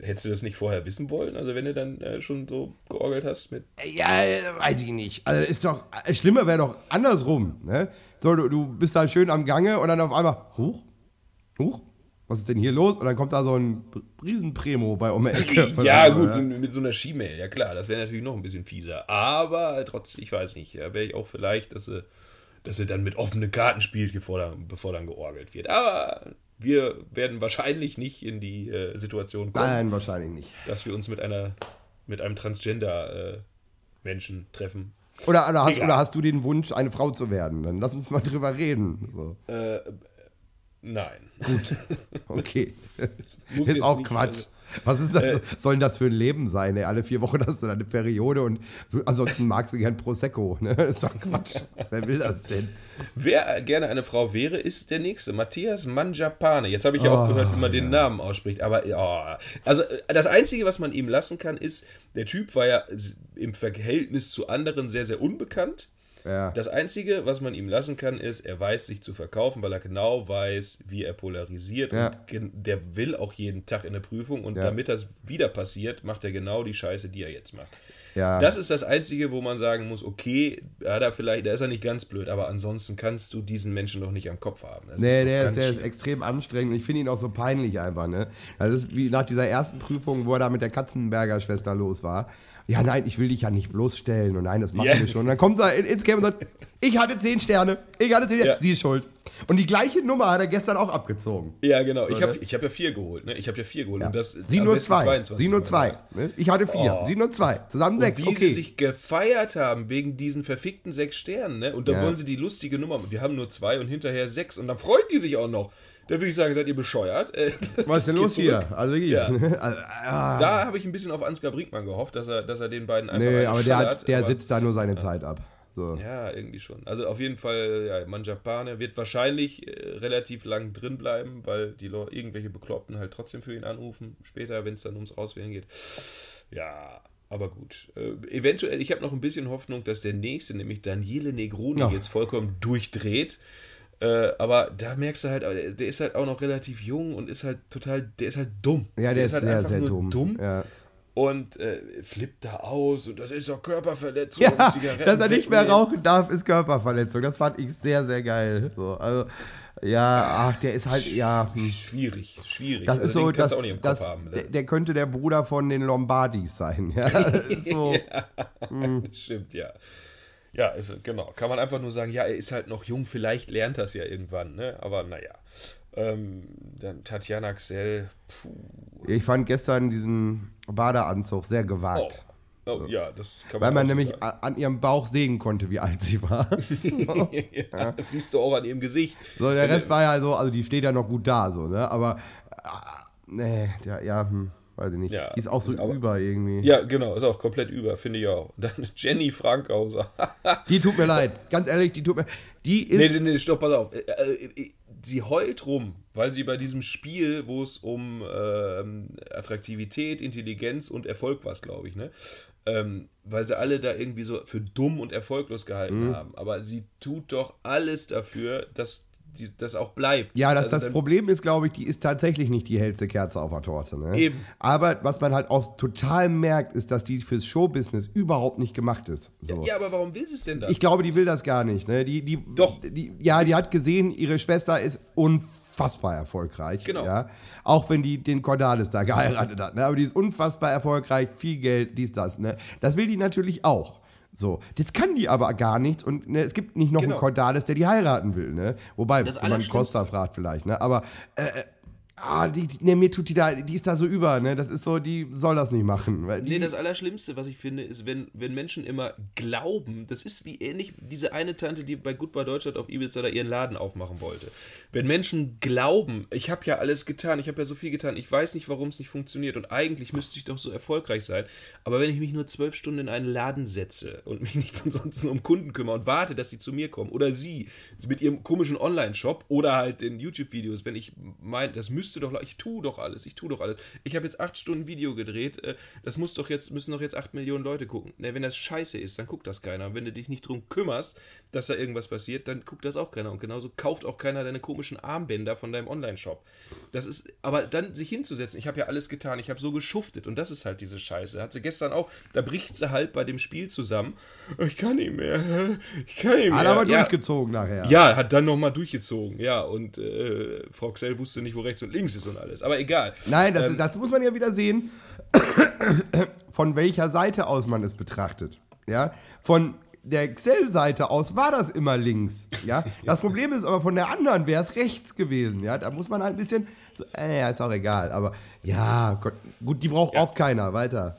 hättest du das nicht vorher wissen wollen? Also wenn du dann äh, schon so georgelt hast mit. Ja, äh, weiß ich nicht. Also ist doch, äh, schlimmer wäre doch andersrum. Ne? So, du, du bist da schön am Gange und dann auf einmal, huch, huch, was ist denn hier los? Und dann kommt da so ein Riesenpremo bei um die Ecke. Ja, Oder so, gut, so, mit so einer Schiemail, ja klar, das wäre natürlich noch ein bisschen fieser. Aber trotzdem, ich weiß nicht, da wäre ich auch vielleicht, dass sie, dass sie dann mit offenen Karten spielt, bevor dann, bevor dann georgelt wird. Aber wir werden wahrscheinlich nicht in die äh, Situation kommen, Nein, wahrscheinlich nicht. dass wir uns mit einer mit einem Transgender-Menschen treffen. Oder, oder, hast, oder hast du den Wunsch, eine Frau zu werden? Dann lass uns mal drüber reden. So. Nein. Okay. Muss ist jetzt auch Quatsch. also- Was ist das? soll denn das für ein Leben sein? Ey? Alle vier Wochen hast du eine Periode und ansonsten magst du gern Prosecco. Ne? Das ist doch Quatsch. Wer will das denn? Wer gerne eine Frau wäre, ist der nächste. Matthias Manjapane. Jetzt habe ich ja auch Oh, gehört, wie man den Namen ausspricht. Aber ja, also äh, das Einzige, was man ihm lassen kann, ist, der Typ war ja im Verhältnis zu anderen sehr, sehr unbekannt. Ja. Das Einzige, was man ihm lassen kann, ist, er weiß sich zu verkaufen, weil er genau weiß, wie er polarisiert. Ja. Und der will auch jeden Tag in der Prüfung. Und Ja. damit das wieder passiert, macht er genau die Scheiße, die er jetzt macht. Ja. Das ist das Einzige, wo man sagen muss, okay, ja, da vielleicht, da ist er nicht ganz blöd, aber ansonsten kannst du diesen Menschen doch nicht am Kopf haben. Das Nee, doch der, ist, der ist extrem anstrengend und ich finde ihn auch so peinlich einfach, ne? Das ist wie nach dieser ersten Prüfung, wo er da mit der Katzenberger Schwester los war. Ja, nein, ich will dich ja nicht bloßstellen und nein, das machen Ja. wir schon. Und dann kommt er in- ins Camp und sagt, ich hatte zehn Sterne, ich hatte zehn Sterne, Ja. sie ist schuld. Und die gleiche Nummer hat er gestern auch abgezogen. Ja, genau. Ich habe ich hab ja vier geholt. Ne? Ich habe ja vier geholt. Ja. Und das sie nur zwei. 22 Sie nur zwei. Ne? Ich hatte vier. Oh. Sie nur zwei. Zusammen Und sechs. wie okay. sie sich gefeiert haben wegen diesen verfickten sechs Sternen. Ne? Und dann Ja. wollen sie die lustige Nummer. Wir haben nur zwei und hinterher sechs. Und dann freuen die sich auch noch. Da würde ich sagen, seid ihr bescheuert? Äh, Was ist denn los zurück. hier? Also, Ja. also ah, Da habe ich ein bisschen auf Ansgar Brinkmann gehofft, dass er, dass er den beiden einfach nee, aber der, hat, der aber- sitzt da nur seine Zeit ab. So. Ja, irgendwie schon. Also auf jeden Fall, ja, Manjapane wird wahrscheinlich äh, relativ lang drin bleiben, weil die Leute, irgendwelche Bekloppten halt trotzdem für ihn anrufen, später, wenn es dann ums Auswählen geht. Ja, aber gut. Äh, eventuell, ich habe noch ein bisschen Hoffnung, dass der nächste, nämlich Daniele Negroni, Ja. jetzt vollkommen durchdreht. Äh, aber da merkst du halt, der der ist halt auch noch relativ jung und ist halt total, der ist halt dumm. Ja, der, ist halt sehr, einfach sehr nur dumm. dumm Ja. und äh, flippt da aus und das ist doch Körperverletzung. Ja, dass er nicht mehr rauchen darf, ist Körperverletzung. Das fand ich sehr, sehr geil. So, also, ja, ach, der ist halt, ja. hm. Schwierig, schwierig. Das Also ist so, das, das, ne? der, der könnte der Bruder von den Lombardis sein. Ja, das ist so, Stimmt, ja. Ja, also, genau. Kann man einfach nur sagen, ja, er ist halt noch jung, vielleicht lernt das ja irgendwann, ne? Aber naja. Ähm, dann Tatjana Xell, puh. ich fand gestern diesen Badeanzug sehr Oh. gewagt. Oh, ja, das kann Weil man man auch nämlich sagen. an ihrem Bauch sehen konnte, wie alt sie war. ja, das siehst du auch an ihrem Gesicht. So, der Rest war ja so, also die steht ja noch gut da, so, ne? Aber, ah, nee, der, ja, hm, weiß ich nicht. Ja, die ist auch so aber- über irgendwie. Ja, genau, ist auch komplett über, finde ich auch. Dann Jenny Frankhauser. Die tut mir leid. Ganz ehrlich, die tut mir. Die Nee, ist. nee, nee, stopp, pass auf. Äh, äh, äh, Sie heult rum, weil sie bei diesem Spiel, wo es um ähm, Attraktivität, Intelligenz und Erfolg war, glaube ich, ne? Ähm, weil sie alle da irgendwie so für dumm und erfolglos Mhm. gehalten haben. Aber sie tut doch alles dafür, dass die, das auch bleibt. Ja, das, Also das Problem ist, glaube ich, die ist tatsächlich nicht die hellste Kerze auf der Torte. Ne? Eben. Aber was man halt auch total merkt, ist, dass die fürs Showbusiness überhaupt nicht gemacht ist. So. Ja, aber warum will sie es denn dann? Ich glaube, die will das gar nicht. Ne? Die, die, Doch. Die, ja, die hat gesehen, ihre Schwester ist unfassbar erfolgreich. Genau. Ja? Auch wenn die den Cordalis da geheiratet hat. Ne? Aber die ist unfassbar erfolgreich, viel Geld, dies, das. Ne? Das will die natürlich auch. So, das kann die aber gar nichts und ne, es gibt nicht noch Genau. einen Cordalis, der die heiraten will, ne? Wobei, Das wenn man Costa fragt vielleicht, ne? Aber äh, äh, ah, die, die, ne, mir tut die da, die ist da so über, ne? Das ist so, die soll das nicht machen. Weil Nee, das Allerschlimmste, was ich finde, ist, wenn, wenn Menschen immer glauben, das ist wie ähnlich diese eine Tante, die bei Goodbye Deutschland auf Ibiza da ihren Laden aufmachen wollte. Wenn Menschen glauben, ich habe ja alles getan, ich habe ja so viel getan, ich weiß nicht, warum es nicht funktioniert und eigentlich müsste ich doch so erfolgreich sein, aber wenn ich mich nur zwölf Stunden in einen Laden setze und mich nicht ansonsten um Kunden kümmere und warte, dass sie zu mir kommen oder sie mit ihrem komischen Online-Shop oder halt den YouTube-Videos, wenn ich meine, das müsste müsste doch, ich tue doch alles, ich tue doch alles. Ich habe jetzt acht Stunden Video gedreht, äh, das muss doch jetzt, müssen doch jetzt acht Millionen Leute gucken. Ne, wenn das scheiße ist, dann guckt das keiner. Und wenn du dich nicht drum kümmerst, dass da irgendwas passiert, dann guckt das auch keiner. Und genauso kauft auch keiner deine komischen Armbänder von deinem Online-Shop. Das ist, aber dann sich hinzusetzen, ich habe ja alles getan, ich habe so geschuftet und das ist halt diese Scheiße. Hat sie gestern auch, da bricht sie halt bei dem Spiel zusammen. Ich kann nicht mehr, ich kann nicht mehr. Hat aber ja, durchgezogen nachher. ja, hat dann nochmal durchgezogen, ja. Und äh, Frau Xell wusste nicht, wo rechts und links ist und alles. Aber egal. Nein, das, Ähm, das muss man ja wieder sehen, von welcher Seite aus man es betrachtet. Ja, von der Excel-Seite aus war das immer links. Ja, das Problem ist aber von der anderen wäre es rechts gewesen. Ja, da muss man halt ein bisschen, so, äh, ja, ist auch egal. Aber ja, Gott, gut, die braucht auch keiner. Weiter.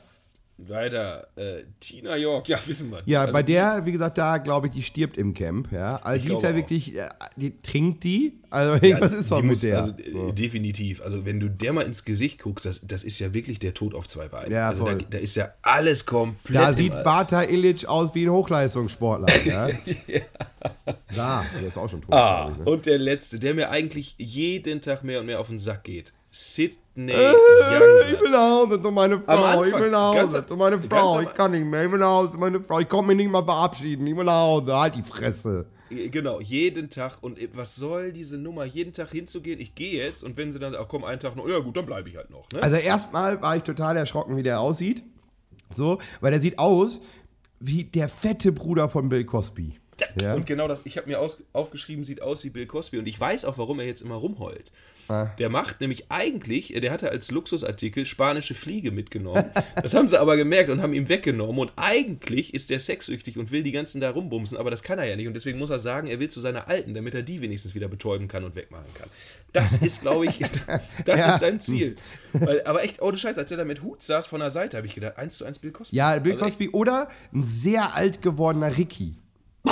Weiter. Äh, Tina York, ja, wissen wir. Ja, Also, bei der, wie gesagt, da glaube ich, die stirbt im Camp. Ja, also die ist ja wirklich, äh, die trinkt die. Also ja, was ist doch mit der? Also, äh, definitiv. Also, wenn du der mal ins Gesicht guckst, das, das ist ja wirklich der Tod auf zwei Beinen. Ja, also, da, voll. da ist ja alles komplett. Da sieht Bata Illich aus wie ein Hochleistungssportler. Ja? Da, der ist auch schon tot. Ah, ich, ne? und der letzte, der mir eigentlich jeden Tag mehr und mehr auf den Sack geht. Sidney Äh, Ich Youngblood. will nach Hause zu meiner Frau, ich Anfang, will nach Hause zu meiner Frau, ich kann nicht mehr, ich will nach Hause zu meiner Frau, ich konnte mich nicht mal verabschieden, ich will nach Hause, halt die Fresse. Genau, jeden Tag. Und was soll diese Nummer, jeden Tag hinzugehen? Ich gehe jetzt und wenn sie dann, ach komm, einen Tag noch, ja gut, dann bleibe ich halt noch. Ne? Also erstmal war ich total erschrocken, wie der aussieht. So, weil der sieht aus wie der fette Bruder von Bill Cosby. Ja? Und genau das, ich habe mir aus, aufgeschrieben, sieht aus wie Bill Cosby. Und ich weiß auch, warum er jetzt immer rumheult. Ah. Der macht nämlich eigentlich, der hatte als Luxusartikel spanische Fliege mitgenommen. Das haben sie aber gemerkt und haben ihm weggenommen. Und eigentlich ist der sexsüchtig und will die ganzen da rumbumsen, aber das kann er ja nicht. Und deswegen muss er sagen, er will zu seiner Alten, damit er die wenigstens wieder betäuben kann und wegmachen kann. Das ist, glaube ich, das Ja. ist sein Ziel. Weil, aber echt, ohne Scheiß, als er da mit Hut saß von der Seite, habe ich gedacht, eins zu eins Bill Cosby. Ja, Bill Also echt, Cosby oder ein sehr alt gewordener Ricky.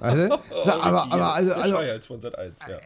Also, so, aber, aber also, also Schreihals von Sat 1, ja.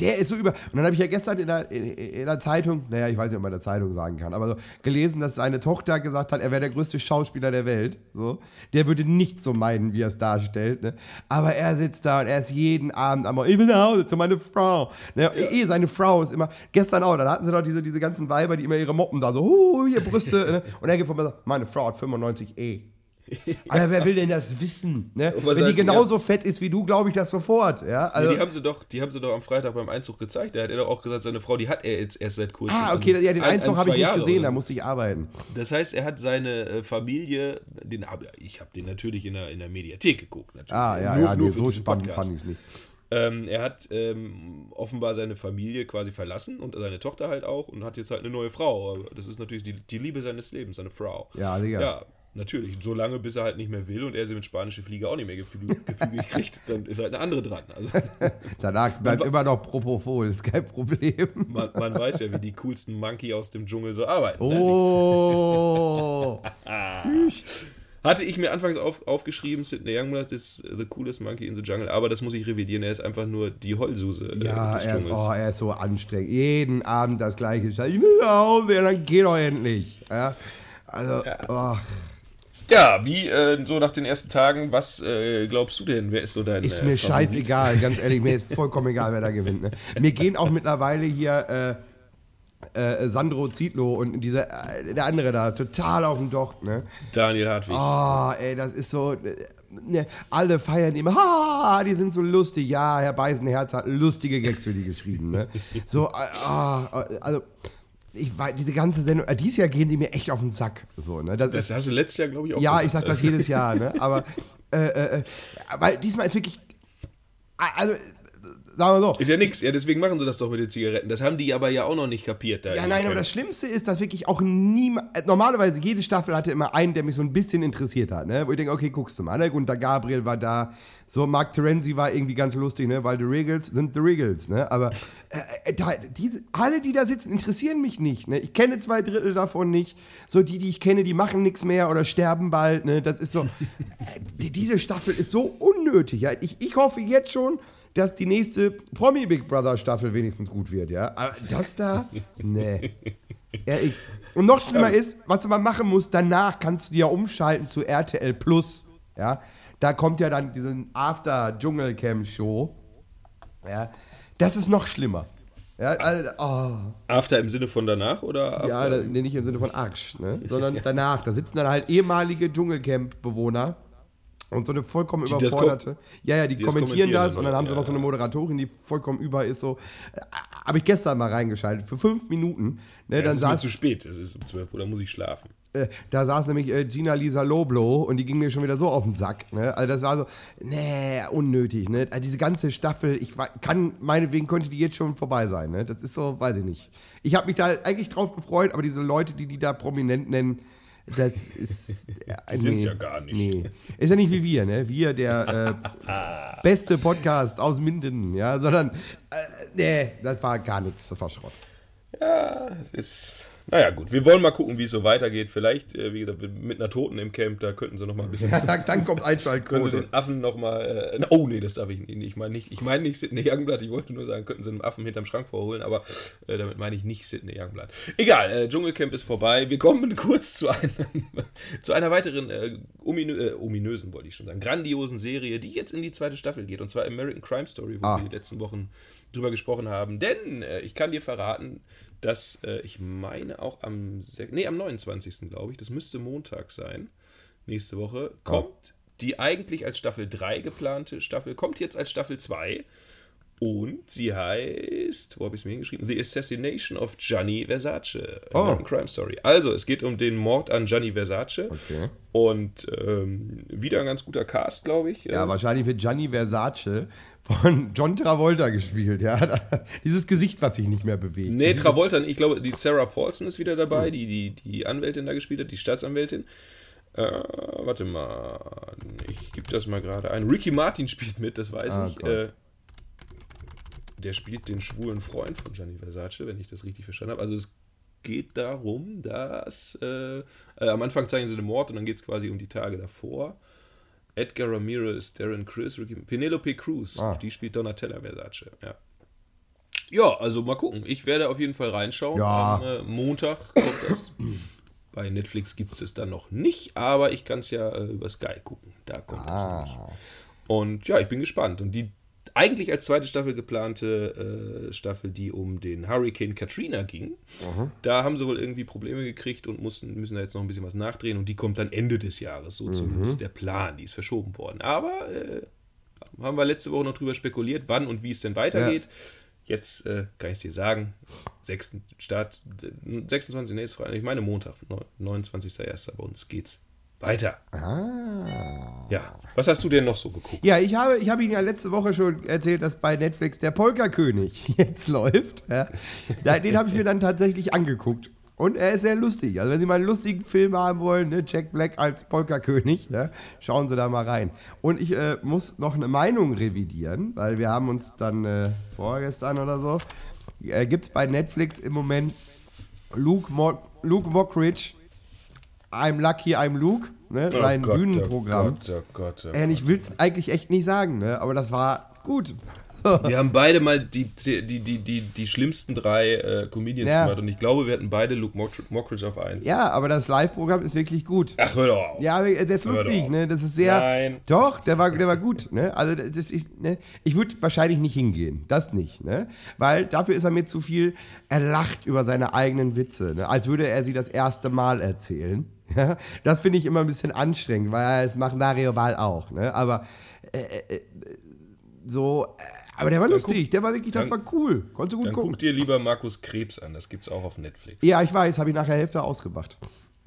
Der ist so über. Und dann habe ich ja gestern in der, in, in der Zeitung, naja, ich weiß nicht, ob man in der Zeitung sagen kann, aber so gelesen, dass seine Tochter gesagt hat, er wäre der größte Schauspieler der Welt. So. Der würde nicht so meinen, wie er es darstellt. Ne? Aber er sitzt da und er ist jeden Abend am ich will nach Hause zu meiner Frau. Ne? Eh, seine Frau ist immer, gestern auch, da hatten sie doch diese, diese ganzen Weiber, die immer ihre Moppen da so, huh, hier Brüste. ne? Und er geht vorbei und sagt, meine Frau hat 95 E. Alter, wer will denn das wissen? Ne? Wenn die genauso fett ist wie du, glaube ich das sofort. Ja? Also, die haben sie doch, die haben sie doch am Freitag beim Einzug gezeigt. Da hat er doch auch gesagt, seine Frau, die hat er jetzt erst seit kurzem. Ah, okay, Also ja, den ein- Einzug ein, habe ich nicht gesehen, oder da so. musste ich arbeiten. Das heißt, er hat seine äh, Familie, den, ich habe den natürlich in der, in der Mediathek geguckt. Natürlich. Ah, ja, Nur- ja, nur nee, so spannend Podcast. fand ich es nicht. Ähm, er hat ähm, offenbar seine Familie quasi verlassen und seine Tochter halt auch und hat jetzt halt eine neue Frau. Das ist natürlich die, die Liebe seines Lebens, seine Frau. Ja, Digga. Ja, natürlich. So lange, bis er halt nicht mehr will und er sie mit spanische Flieger auch nicht mehr gefügig, kriegt, dann ist halt eine andere dran. Also, Danach bleibt immer noch Propofol, ist kein Problem. man, man weiß ja, wie die coolsten Monkey aus dem Dschungel so arbeiten. ne? Oh! Hatte ich mir anfangs auf, aufgeschrieben, Sidney Youngblood ist the coolest monkey in the jungle, aber das muss ich revidieren, er ist einfach nur die Heulsuse äh, Ja, er, oh, er ist so anstrengend. Jeden Abend das gleiche. Ich will nach Hause, ja, dann geh doch endlich. Ja? Also, oh, Ja, wie äh, so nach den ersten Tagen, was äh, glaubst du denn? Wer ist so dein ist äh, mir Favorit? scheißegal, ganz ehrlich. Mir ist vollkommen egal, wer da gewinnt. Ne? Mir gehen auch mittlerweile hier äh, äh, Sandro Zietlow und dieser, äh, der andere da total auf den Docht. Ne? Daniel Hartwig. Oh, ey, das ist so. äh, Ne, alle feiern immer, ha, die sind so lustig. Ja, Herr Beisenherz hat lustige Gags für die geschrieben. Ne? So, äh, ah, äh, also, ich weiß, diese ganze Sendung, äh, dieses Jahr gehen sie mir echt auf den Sack. So, ne? das, Das ist, hast du letztes Jahr, glaube ich, auch ja, gesagt. ich sag das jedes Jahr, ne? aber, äh, äh, äh, weil diesmal ist wirklich, also, sagen wir so, Ist ja nix. Ja, deswegen machen sie das doch mit den Zigaretten. Das haben die aber ja auch noch nicht kapiert. Da Ja, in nein, aber das Schlimmste ist, dass wirklich auch niemand. Normalerweise, jede Staffel hatte immer einen, der mich so ein bisschen interessiert hat, ne? Wo ich denke, okay, guckst du mal, ne? Gunter Gabriel war da, so Mark Terenzi war irgendwie ganz lustig, ne? Weil The Regals sind The Regals, ne? Aber äh, da, diese, alle, die da sitzen, interessieren mich nicht, ne? Ich kenne zwei Drittel davon nicht. So, die, die ich kenne, die machen nichts mehr oder sterben bald, ne? Das ist so. äh, die, diese Staffel ist so unnötig, ja? Ich, ich hoffe jetzt schon, dass die nächste Promi Big Brother Staffel wenigstens gut wird, ja. Aber das da, nee. Ja, ich. Und noch schlimmer ist, was du mal machen musst, danach kannst du ja umschalten zu RTL Plus, ja. Da kommt ja dann diesen After Dschungelcamp Show, ja. Das ist noch schlimmer. Ja, also, oh. After im Sinne von danach oder after? Ja, da, nee, nicht im Sinne von Arsch, ne? sondern danach. Da sitzen dann halt ehemalige Dschungelcamp-Bewohner und so eine vollkommen das überforderte. Ja, ja, die, die das kommentieren das dann, und dann haben sie ja, noch so eine Moderatorin, die vollkommen über ist. So, äh, habe ich gestern mal reingeschaltet für fünf Minuten. Ne, Ja, dann es ist mir saß, zu spät, es ist um 12 Uhr, da muss ich schlafen. äh, da saß nämlich äh, Gina Lisa Loblo und die ging mir schon wieder so auf den Sack. Ne? Also das war so, nee, unnötig. Ne? Also diese ganze Staffel, ich kann, meinetwegen könnte die jetzt schon vorbei sein. Ne? Das ist so, weiß ich nicht. Ich habe mich da eigentlich drauf gefreut, aber diese Leute, die die da prominent nennen, das ist. Äh, Die sind's ja gar nicht. Nee. Ist ja nicht wie wir, ne? Wir, der äh, beste Podcast aus Minden, ja, sondern, äh, nee, das war gar nichts, das war Schrott. Ja, es ist. Naja, gut, wir wollen mal gucken, wie es so weitergeht. Vielleicht, äh, wie gesagt, mit einer Toten im Camp, da könnten sie noch mal ein bisschen. Dann, dann kommt Können sie Einschaltquote. den Affen noch mal. Äh, oh, nee, das darf ich nicht. Ich meine nicht, ich meine nicht Sidney Youngblood. Ich wollte nur sagen, könnten sie einen Affen hinterm Schrank vorholen, aber äh, damit meine ich nicht Sidney Youngblood. Egal, äh, Dschungelcamp ist vorbei. Wir kommen kurz zu, einem, zu einer weiteren äh, ominö äh, ominösen, wollte ich schon sagen, grandiosen Serie, die jetzt in die zweite Staffel geht. Und zwar American Crime Story, wo Ah. wir die letzten Wochen drüber gesprochen haben. Denn ich kann dir verraten, dass äh, ich meine auch am, nee, am 29. glaube ich, das müsste Montag sein, nächste Woche, kommt die eigentlich als Staffel 3 geplante Staffel, kommt jetzt als Staffel 2 und sie heißt, wo habe ich es mir hingeschrieben? The Assassination of Gianni Versace. Oh. Crime Story. Also, es geht um den Mord an Gianni Versace. Okay. Und ähm, wieder ein ganz guter Cast, glaube ich. Ja, Ähm, wahrscheinlich wird Gianni Versace von John Travolta gespielt, ja. Dieses Gesicht, was sich nicht mehr bewegt. Nee, Dieses- Travolta, ich glaube, die Sarah Paulson ist wieder dabei, die, die die Anwältin da gespielt hat, die Staatsanwältin. Äh, warte mal, ich gebe das mal gerade ein. Ricky Martin spielt mit, das weiß Ah, ich. Gott. Äh, der spielt den schwulen Freund von Gianni Versace, wenn ich das richtig verstanden habe. Also es geht darum, dass äh, äh, am Anfang zeigen sie den Mord und dann geht es quasi um die Tage davor. Edgar Ramirez, Darren Chris, Ricky, Penelope Cruz, Ah. die spielt Donatella Versace, ja. Ja, also mal gucken. Ich werde auf jeden Fall reinschauen. Ja. Am äh, Montag kommt das. Bei Netflix gibt es das dann noch nicht, aber ich kann es ja äh, über Sky gucken. Da kommt das Ah. nämlich. Und ja, ich bin gespannt. Und die eigentlich als zweite Staffel geplante äh, Staffel, die um den Hurricane Katrina ging, da haben sie wohl irgendwie Probleme gekriegt und mussten, müssen da jetzt noch ein bisschen was nachdrehen. Und die kommt dann Ende des Jahres, so zumindest der Plan. Die ist verschoben worden. Aber äh, haben wir letzte Woche noch drüber spekuliert, wann und wie es denn weitergeht. Jetzt äh, kann ich es dir sagen, 6. Start, äh, 26. nee, ist frei, ich meine Montag, neun- 29.01. bei uns geht's weiter. Ah. Ja, was hast du denn noch so geguckt? Ja, ich habe, ich habe Ihnen ja letzte Woche schon erzählt, dass bei Netflix der Polka-König jetzt läuft. Ja. Den habe ich mir dann tatsächlich angeguckt. Und er ist sehr lustig. Also wenn Sie mal einen lustigen Film haben wollen, ne, Jack Black als Polka-König, ja, schauen Sie da mal rein. Und ich äh, muss noch eine Meinung revidieren, weil wir haben uns dann äh, vorgestern oder so, äh, gibt es bei Netflix im Moment Luke, Mo Luke Mockridge, I'm Lucky, I'm Luke, ne, sein Bühnenprogramm. Oh Gott, oh Gott, oh Ey, und ich will es eigentlich echt nicht sagen, ne? aber das war gut. Wir haben beide mal die, die, die, die, die schlimmsten drei äh, Comedians Ja. gemacht und ich glaube, wir hatten beide Luke Mock- Mockridge auf eins. Ja, aber das Live-Programm ist wirklich gut. Ach, hör doch auf. Ja, aber der ist Hör lustig, doch. ne? Das ist sehr. Nein. Doch, der war, der war gut, ne? Also das ist, ich, ne? ich würde wahrscheinlich nicht hingehen. Das nicht, ne? Weil dafür ist er mir zu viel. Er lacht über seine eigenen Witze, ne? Als würde er sie das erste Mal erzählen. Ja? Das finde ich immer ein bisschen anstrengend, weil das macht Mario Wahl auch, ne? Aber äh, äh, so. Äh, aber der war lustig, der war wirklich, das dann- war cool. Konntest du gut Dann gucken. guck dir lieber Markus Krebs an, das gibt's auch auf Netflix. Ja, ich weiß, habe ich nachher Hälfte ausgemacht.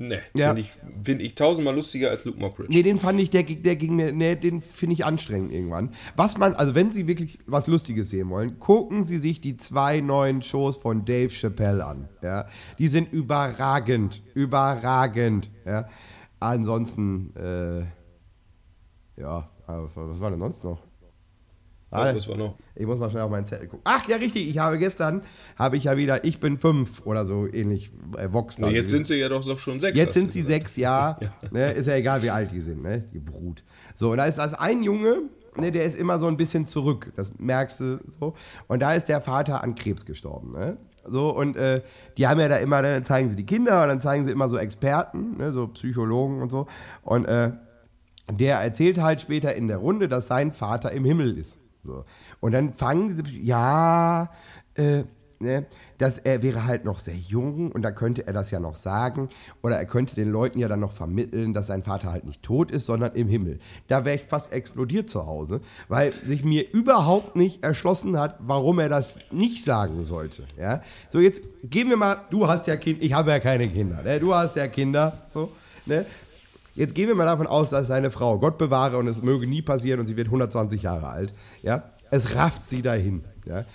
Ne, Ja. finde ich, find ich tausendmal lustiger als Luke Mockridge. Nee, den fand ich, der, der ging mir, nee, den finde ich anstrengend irgendwann. Was man, also wenn Sie wirklich was Lustiges sehen wollen, gucken Sie sich die zwei neuen Shows von Dave Chappelle an. Ja? Die sind überragend, überragend. Ja? Ansonsten, äh, ja, was war denn sonst noch? Was, was war noch? Ich muss mal schnell auf meinen Zettel gucken. Ach ja, richtig. Ich habe gestern, habe ich ja wieder, ich bin fünf oder so ähnlich, äh, Vox. Nee, jetzt sind sie ja doch schon sechs. Jetzt sind sie gesagt. sechs, ja. Ne, ist ja egal, wie alt die sind, ne? Die Brut. So, und da ist das ein Junge, ne, der ist immer so ein bisschen zurück. Das merkst du so. Und da ist der Vater an Krebs gestorben, ne? So, und äh, die haben ja da immer, dann zeigen sie die Kinder und dann zeigen sie immer so Experten, ne, so Psychologen und so. Und äh, der erzählt halt später in der Runde, dass sein Vater im Himmel ist. So. Und dann fangen sie, ja, äh, ne, dass er wäre halt noch sehr jung und da könnte er das ja noch sagen oder er könnte den Leuten ja dann noch vermitteln, dass sein Vater halt nicht tot ist, sondern im Himmel. Da wäre ich fast explodiert zu Hause, weil sich mir überhaupt nicht erschlossen hat, warum er das nicht sagen sollte. Ja? So, jetzt gehen wir mal, du hast ja Kinder, ich habe ja keine Kinder, ne? du hast ja Kinder, so, ne? Jetzt gehen wir mal davon aus, dass seine Frau, Gott bewahre und es möge nie passieren und sie wird 120 Jahre alt, ja, es rafft sie dahin, ja.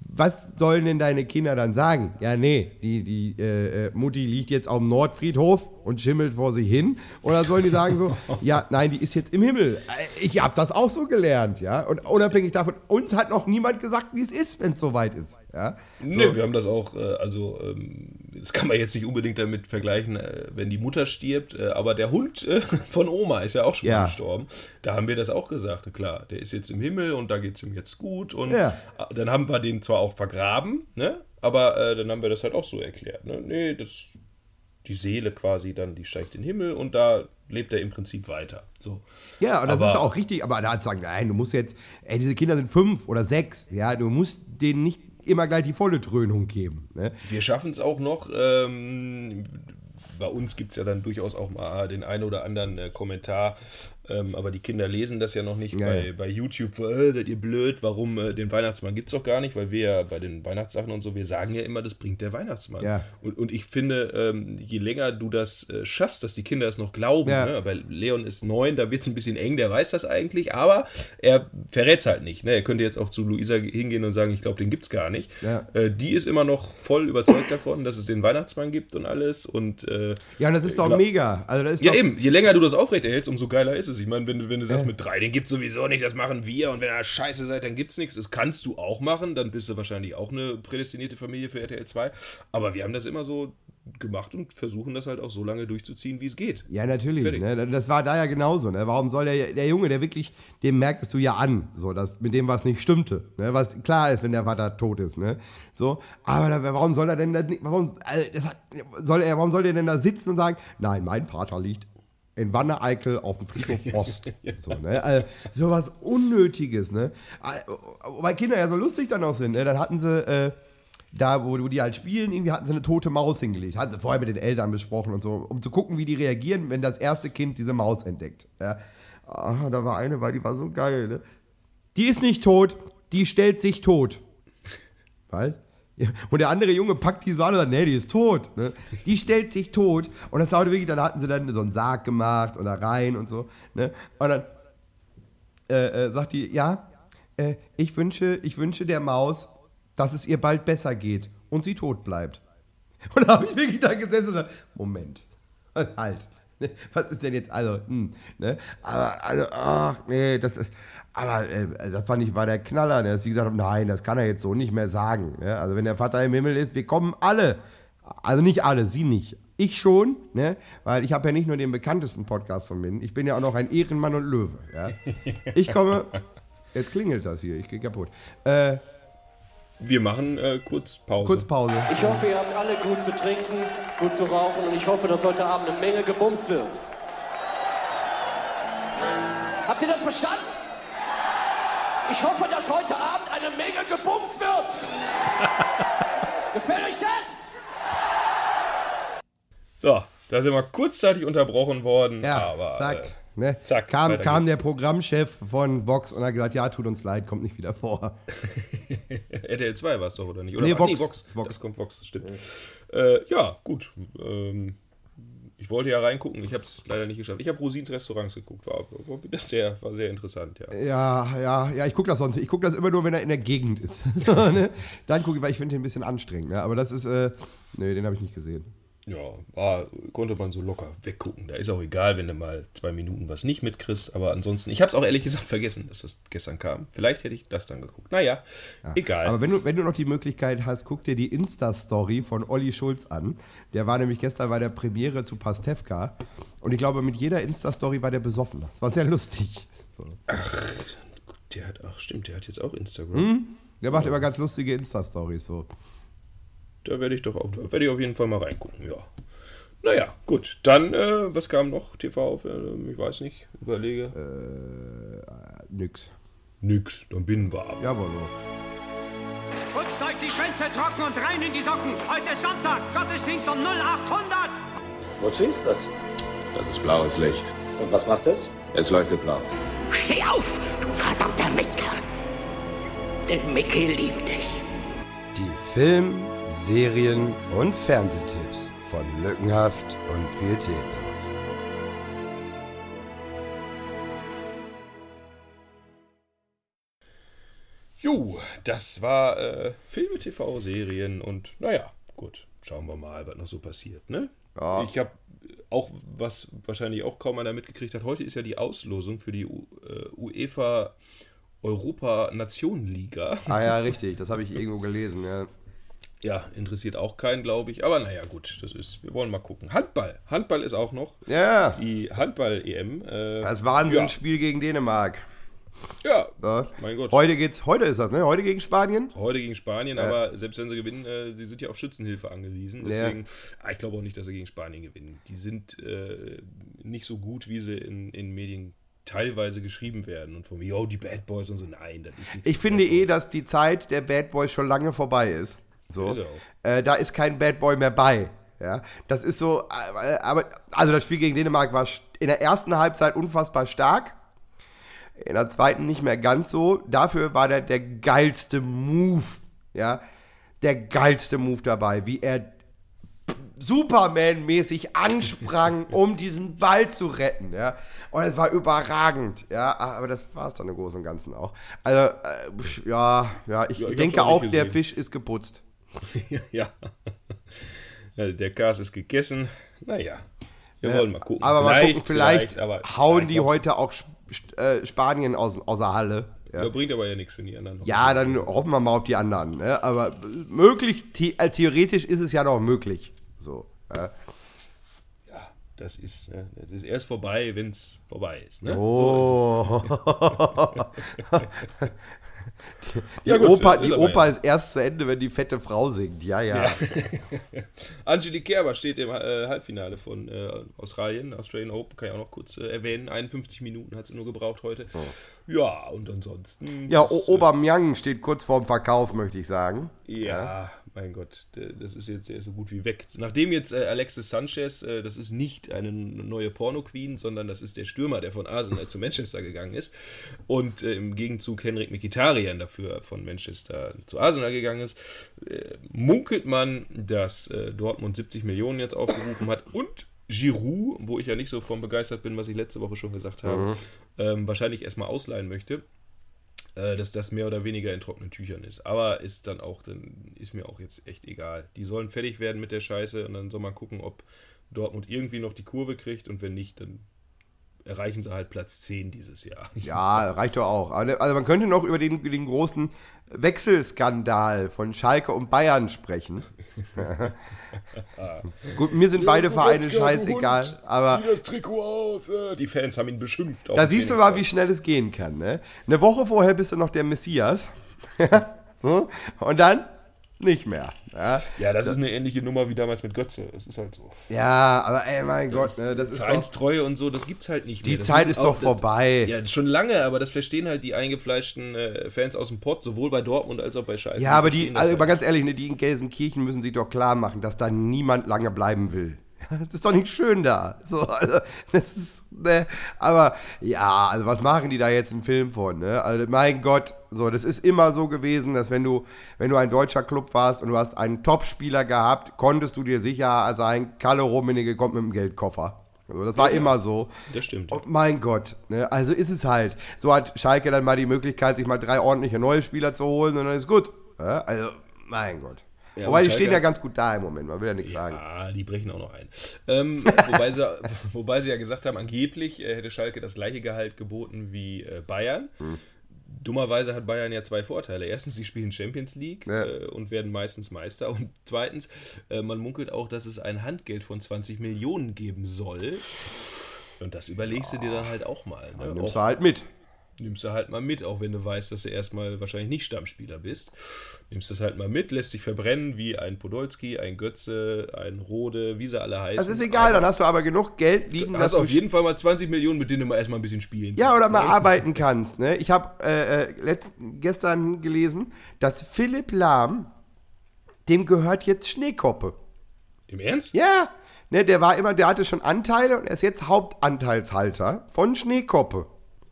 Was sollen denn deine Kinder dann sagen? Ja, nee, die, die äh, äh, Mutti liegt jetzt auf dem Nordfriedhof und schimmelt vor sich hin. Oder sollen die sagen so, ja, nein, die ist jetzt im Himmel. Ich habe das auch so gelernt, ja. Und unabhängig davon, uns hat noch niemand gesagt, wie es ist, wenn es soweit ist, ja. Ne, wir haben das auch, äh, also ähm, das kann man jetzt nicht unbedingt damit vergleichen, äh, wenn die Mutter stirbt, äh, aber der Hund von Oma ist ja auch schon Ja. gestorben. Da haben wir das auch gesagt, klar, der ist jetzt im Himmel und da geht es ihm jetzt gut und Ja. dann haben wir den zwar auch vergraben, ne? aber äh, dann haben wir das halt auch so erklärt. Ne? Nee, das, die Seele quasi dann, die steigt in den Himmel und da lebt er im Prinzip weiter. So. Ja, und das Aber- ist auch richtig, aber da hat sagen, nein, du musst jetzt, ey, diese Kinder sind fünf oder sechs, ja, du musst denen nicht immer gleich die volle Dröhnung geben. Ne? Wir schaffen es auch noch. Ähm, bei uns gibt es ja dann durchaus auch mal den einen oder anderen äh, Kommentar. Ähm, aber die Kinder lesen das ja noch nicht Ja, bei, ja. bei YouTube. Äh, seid ihr blöd? Warum äh, den Weihnachtsmann gibt es doch gar nicht? Weil wir ja bei den Weihnachtssachen und so, wir sagen ja immer, das bringt der Weihnachtsmann. Ja. Und, und ich finde, ähm, je länger du das äh, schaffst, dass die Kinder es noch glauben, ne? weil Leon ist neun, da wird es ein bisschen eng, der weiß das eigentlich, aber er verrät es halt nicht. Ne? Er könnte jetzt auch zu Luisa hingehen und sagen, ich glaube, den gibt es gar nicht. Äh, die ist immer noch voll überzeugt davon, dass es den Weihnachtsmann gibt und alles. Und äh, Ja, und das ist doch mega. Also das ist ja, eben, je länger du das aufrechterhältst, umso geiler ist es. Ich meine, wenn, du- wenn du sagst, mit drei, den gibt's sowieso nicht, das machen wir. Und wenn ihr scheiße seid, dann gibt's nichts. Das kannst du auch machen, dann bist du wahrscheinlich auch eine prädestinierte Familie für RTL 2. Aber wir haben das immer so gemacht und versuchen das halt auch so lange durchzuziehen, wie es geht. Ja, natürlich. Ne? Das war da ja genauso. Ne? Warum soll der, der Junge, der wirklich, dem merkst du ja an, so, dass mit dem was nicht stimmte. Ne? Was klar ist, wenn der Vater tot ist. Ne? So, aber da, warum soll er denn das nicht, warum, also, das hat, soll er, warum soll der denn da sitzen und sagen, nein, mein Vater liegt in Wanne-Eickel auf dem Friedhof Ost. so, ne? also, so was Unnötiges. Ne? Also, Weil Kinder ja so lustig dann auch sind. Ne? Dann hatten sie, äh, da, wo, wo die halt spielen, irgendwie hatten sie eine tote Maus hingelegt. Hatten sie vorher mit den Eltern besprochen und so, um zu gucken, wie die reagieren, wenn das erste Kind diese Maus entdeckt. Ja. Ah, da war eine, weil die war so geil. Ne? Die ist nicht tot, die stellt sich tot. Was? Ja, Und der andere Junge packt die Sahne und sagt, nee, die ist tot. Ne? Die stellt sich tot. Und das dauerte wirklich, dann hatten sie dann so einen Sarg gemacht da rein und so. Ne? Und dann äh, äh, sagt die, ja, äh, ich, wünsche, ich wünsche der Maus, dass es ihr bald besser geht und sie tot bleibt. Und da habe ich wirklich da gesessen und gesagt, Moment, halt, ne, was ist denn jetzt, also, hm, ne? aber, also, ach, nee, das ist, aber äh, das fand ich, war der Knaller, ne, dass sie gesagt haben, nein, das kann er jetzt so nicht mehr sagen. Ne? Also wenn der Vater im Himmel ist, wir kommen alle, also nicht alle, sie nicht. Ich schon, ne? weil ich habe ja nicht nur den bekanntesten Podcast von mir, ich bin ja auch noch ein Ehrenmann und Löwe. Ja? Ich komme, jetzt klingelt das hier, ich gehe kaputt. Äh, Wir machen äh, kurz Pause. kurz Pause. Ich hoffe, ihr habt alle gut zu trinken, gut zu rauchen und ich hoffe, dass heute Abend eine Menge gebumst wird. Habt ihr das verstanden? Ich hoffe, dass heute Abend eine Menge gebumst wird. Gefällt euch das? So, da sind wir kurzzeitig unterbrochen worden. Ja, aber, zack. Äh, ne? zack, kam kam der Programmchef von Vox und hat gesagt, ja, tut uns leid, kommt nicht wieder vor. RTL 2 war es doch, oder nicht? Oder Nee, Vox. Vox. Vox. Das kommt Vox, stimmt. Äh, ja, gut. Ähm, ich wollte ja reingucken, ich habe es leider nicht geschafft. Ich habe Rosins Restaurants geguckt, war, wieder sehr, war sehr interessant, ja. Ja, ja, ja, ich gucke das sonst. Ich gucke das immer nur, wenn er in der Gegend ist. ne? Dann gucke ich, weil ich finde den ein bisschen anstrengend. Ne? Aber das ist, äh, nee, den habe ich nicht gesehen. Ja, war, konnte man so locker weggucken. Da ist auch egal, wenn du mal zwei Minuten was nicht mitkriegst. Aber ansonsten, ich habe es auch ehrlich gesagt vergessen, dass das gestern kam. Vielleicht hätte ich das dann geguckt. Naja, egal. Aber wenn du, wenn du noch die Möglichkeit hast, guck dir die Insta-Story von Olli Schulz an. Der war nämlich gestern bei der Premiere zu Pastewka. Und ich glaube, mit jeder Insta-Story war der besoffen. Das war sehr lustig. So. der hat, ach stimmt, der hat jetzt auch Instagram. Hm? Der macht immer ganz lustige Insta-Stories so. Da werde ich doch auch, da werde ich auf jeden Fall mal reingucken, ja. Naja, gut. Dann, äh, was kam noch? TV? Äh, ich weiß nicht, überlege. Äh, nix. Nix, dann binnen wir ab. Jawohl. Steigt die die Schwänze trocken und rein in die Socken. Heute ist Sonntag, Gottesdienst um 0800. Wozu ist das? Das ist blaues Licht. Und was macht es? Es leuchtet blau. Steh auf, du verdammter Mistkerl. Denn Mickey liebt dich. Die Film-, Serien- und Fernsehtipps von Lückenhaft und Pietätlos. Jo, das war äh, Filme, TV, Serien und naja, gut, schauen wir mal, was noch so passiert, ne? Ja. Ich habe auch, was wahrscheinlich auch kaum einer mitgekriegt hat, heute ist ja die Auslosung für die U äh, UEFA Europa Nationenliga. Ah ja, richtig, das habe ich irgendwo gelesen, ja. Ja, interessiert auch keinen, glaube ich. Aber naja, gut, das ist, wir wollen mal gucken. Handball. Handball ist auch noch. Ja, Die Handball-EM. Äh, das Wahnsinnsspiel gegen Dänemark. ja, Ja. mein Gott. Heute geht's, heute ist das, ne? Heute gegen Spanien? Heute gegen Spanien, aber selbst wenn sie gewinnen, äh, die sind ja auf Schützenhilfe angewiesen. Ja. Deswegen, ah, ich glaube auch nicht, dass sie gegen Spanien gewinnen. Die sind äh, nicht so gut, wie sie in, in Medien teilweise geschrieben werden. Und von mir, oh, die Bad Boys und so. Nein, das ist nicht Ich finde eh, dass die Zeit der Bad Boys schon lange vorbei ist. So. Äh, da ist kein Bad Boy mehr bei. Ja, das ist so, äh, aber, also das Spiel gegen Dänemark war in der ersten Halbzeit unfassbar stark. In der zweiten nicht mehr ganz so. Dafür war der, der geilste Move, ja, der geilste Move dabei, wie er Superman-mäßig ansprang, um diesen Ball zu retten, ja. Und es war überragend, ja. Aber das war es dann im Großen und Ganzen auch. Also, äh, ja, ja, ich, Ja, ich denke auch nicht der gesehen. Fisch ist geputzt. ja. ja. Der Gas ist gegessen. Naja, wir wollen mal gucken. Aber mal gucken, vielleicht, aber hauen die heute auch äh, Spanien aus, aus der Halle. Ja. Ja, bringt aber ja nichts für die anderen. noch. ja, dann hoffen wir mal auf die anderen. Ne? Aber möglich, the äh, theoretisch ist es ja noch möglich. So. Ja. Ja, das ist, äh, das ist erst vorbei, wenn es vorbei ist. Ne? Oh. die Ja, gut, Oper, ist die Oper ja. ist erst zu Ende, wenn die fette Frau singt. Ja, ja. Angelique Kerber steht im äh, Halbfinale von äh, Australien, Australian Open, kann ich auch noch kurz äh, erwähnen. 51 Minuten hat sie nur gebraucht heute. Ja, und ansonsten. Ja, das, o Aubameyang steht kurz vorm Verkauf, möchte ich sagen. äh, ja, mein Gott, das ist jetzt so gut wie weg. Nachdem jetzt äh, Alexis Sanchez, äh, das ist nicht eine neue Porno-Queen, sondern das ist der Stürmer, der von Arsenal zu Manchester gegangen ist. Und äh, im Gegenzug Henrik Mkhitaryan dafür von Manchester zu Arsenal gegangen ist, äh, munkelt man, dass äh, Dortmund 70 Millionen jetzt aufgerufen hat und Giroud, wo ich ja nicht so von begeistert bin, was ich letzte Woche schon gesagt habe, ähm, wahrscheinlich erstmal ausleihen möchte äh, dass das mehr oder weniger in trockenen Tüchern ist. Aber ist dann auch, dann ist mir auch jetzt echt egal. Die sollen fertig werden mit der Scheiße und dann soll man gucken, ob Dortmund irgendwie noch die Kurve kriegt und wenn nicht, dann erreichen sie halt Platz 10 dieses Jahr. Ja, reicht doch auch. Aber- Also man könnte noch über den, den großen Wechselskandal von Schalke und Bayern sprechen. Gut, mir sind beide Vereine scheißegal, aber Zieh das Trikot aus. äh, Die Fans haben ihn beschimpft. auf da siehst du mal, wie schnell es gehen kann. Ne? Eine Woche vorher bist du noch der Messias. so, und dann nicht mehr. Ja, Ja, das ist eine ähnliche Nummer wie damals mit Götze. Das ist halt so. ja aber ey, mein Gott, ne, das ist Vereinstreue und so, das gibt's halt nicht Die mehr. Das Zeit wissen ist doch das- vorbei. Ja, schon lange, aber das verstehen halt die eingefleischten äh, Fans aus dem Pott, sowohl bei Dortmund als auch bei Schalke. Ja, aber die, das also halt mal ganz ehrlich, ne, die in Gelsenkirchen müssen sich doch klar machen, dass da niemand lange bleiben will. Das ist doch nicht schön da. So, also, das ist, ne, aber ja, also was machen die da jetzt im Film von, ne? Also mein Gott, so, das ist immer so gewesen, dass wenn du, wenn du ein deutscher Club warst und du hast einen Topspieler gehabt, konntest du dir sicher sein, Kalle Rummenigge kommt mit dem Geldkoffer. Also das war immer so. Das stimmt. Und mein Gott, ne, also ist es halt. So hat Schalke dann mal die Möglichkeit, sich mal drei ordentliche neue Spieler zu holen und dann ist gut. Ja, also, mein Gott. Ja, Wobei, die stehen ja ganz gut da im Moment, man will ja nichts sagen. Ah, die brechen auch noch ein. Ähm, wobei, sie, wobei sie ja gesagt haben, angeblich äh, hätte Schalke das gleiche Gehalt geboten wie äh, Bayern. Hm. Dummerweise hat Bayern ja zwei Vorteile. Erstens, sie spielen Champions League Ja. äh, und werden meistens Meister. Und zweitens, äh, man munkelt auch, dass es ein Handgeld von 20 Millionen geben soll. Und das überlegst du dir dann halt auch mal. Ne? Dann nimmst du halt mit. Nimmst du halt mal mit, auch wenn du weißt, dass du erstmal wahrscheinlich nicht Stammspieler bist. Nimmst das halt mal mit, lässt dich verbrennen wie ein Podolski, ein Götze, ein Rode, wie sie alle heißen. Das ist egal, dann hast du aber genug Geld liegen, hast du auf jeden Fall mal 20 Millionen, mit denen du mal erstmal ein bisschen spielen ja, oder kannst, mal ne? arbeiten kannst. Ne? Ich habe äh, äh, letzt, gestern gelesen, dass Philipp Lahm dem gehört jetzt Schneekoppe. Im Ernst? Ja, ne, der war immer, der hatte schon Anteile und er ist jetzt Hauptanteilshalter von Schneekoppe.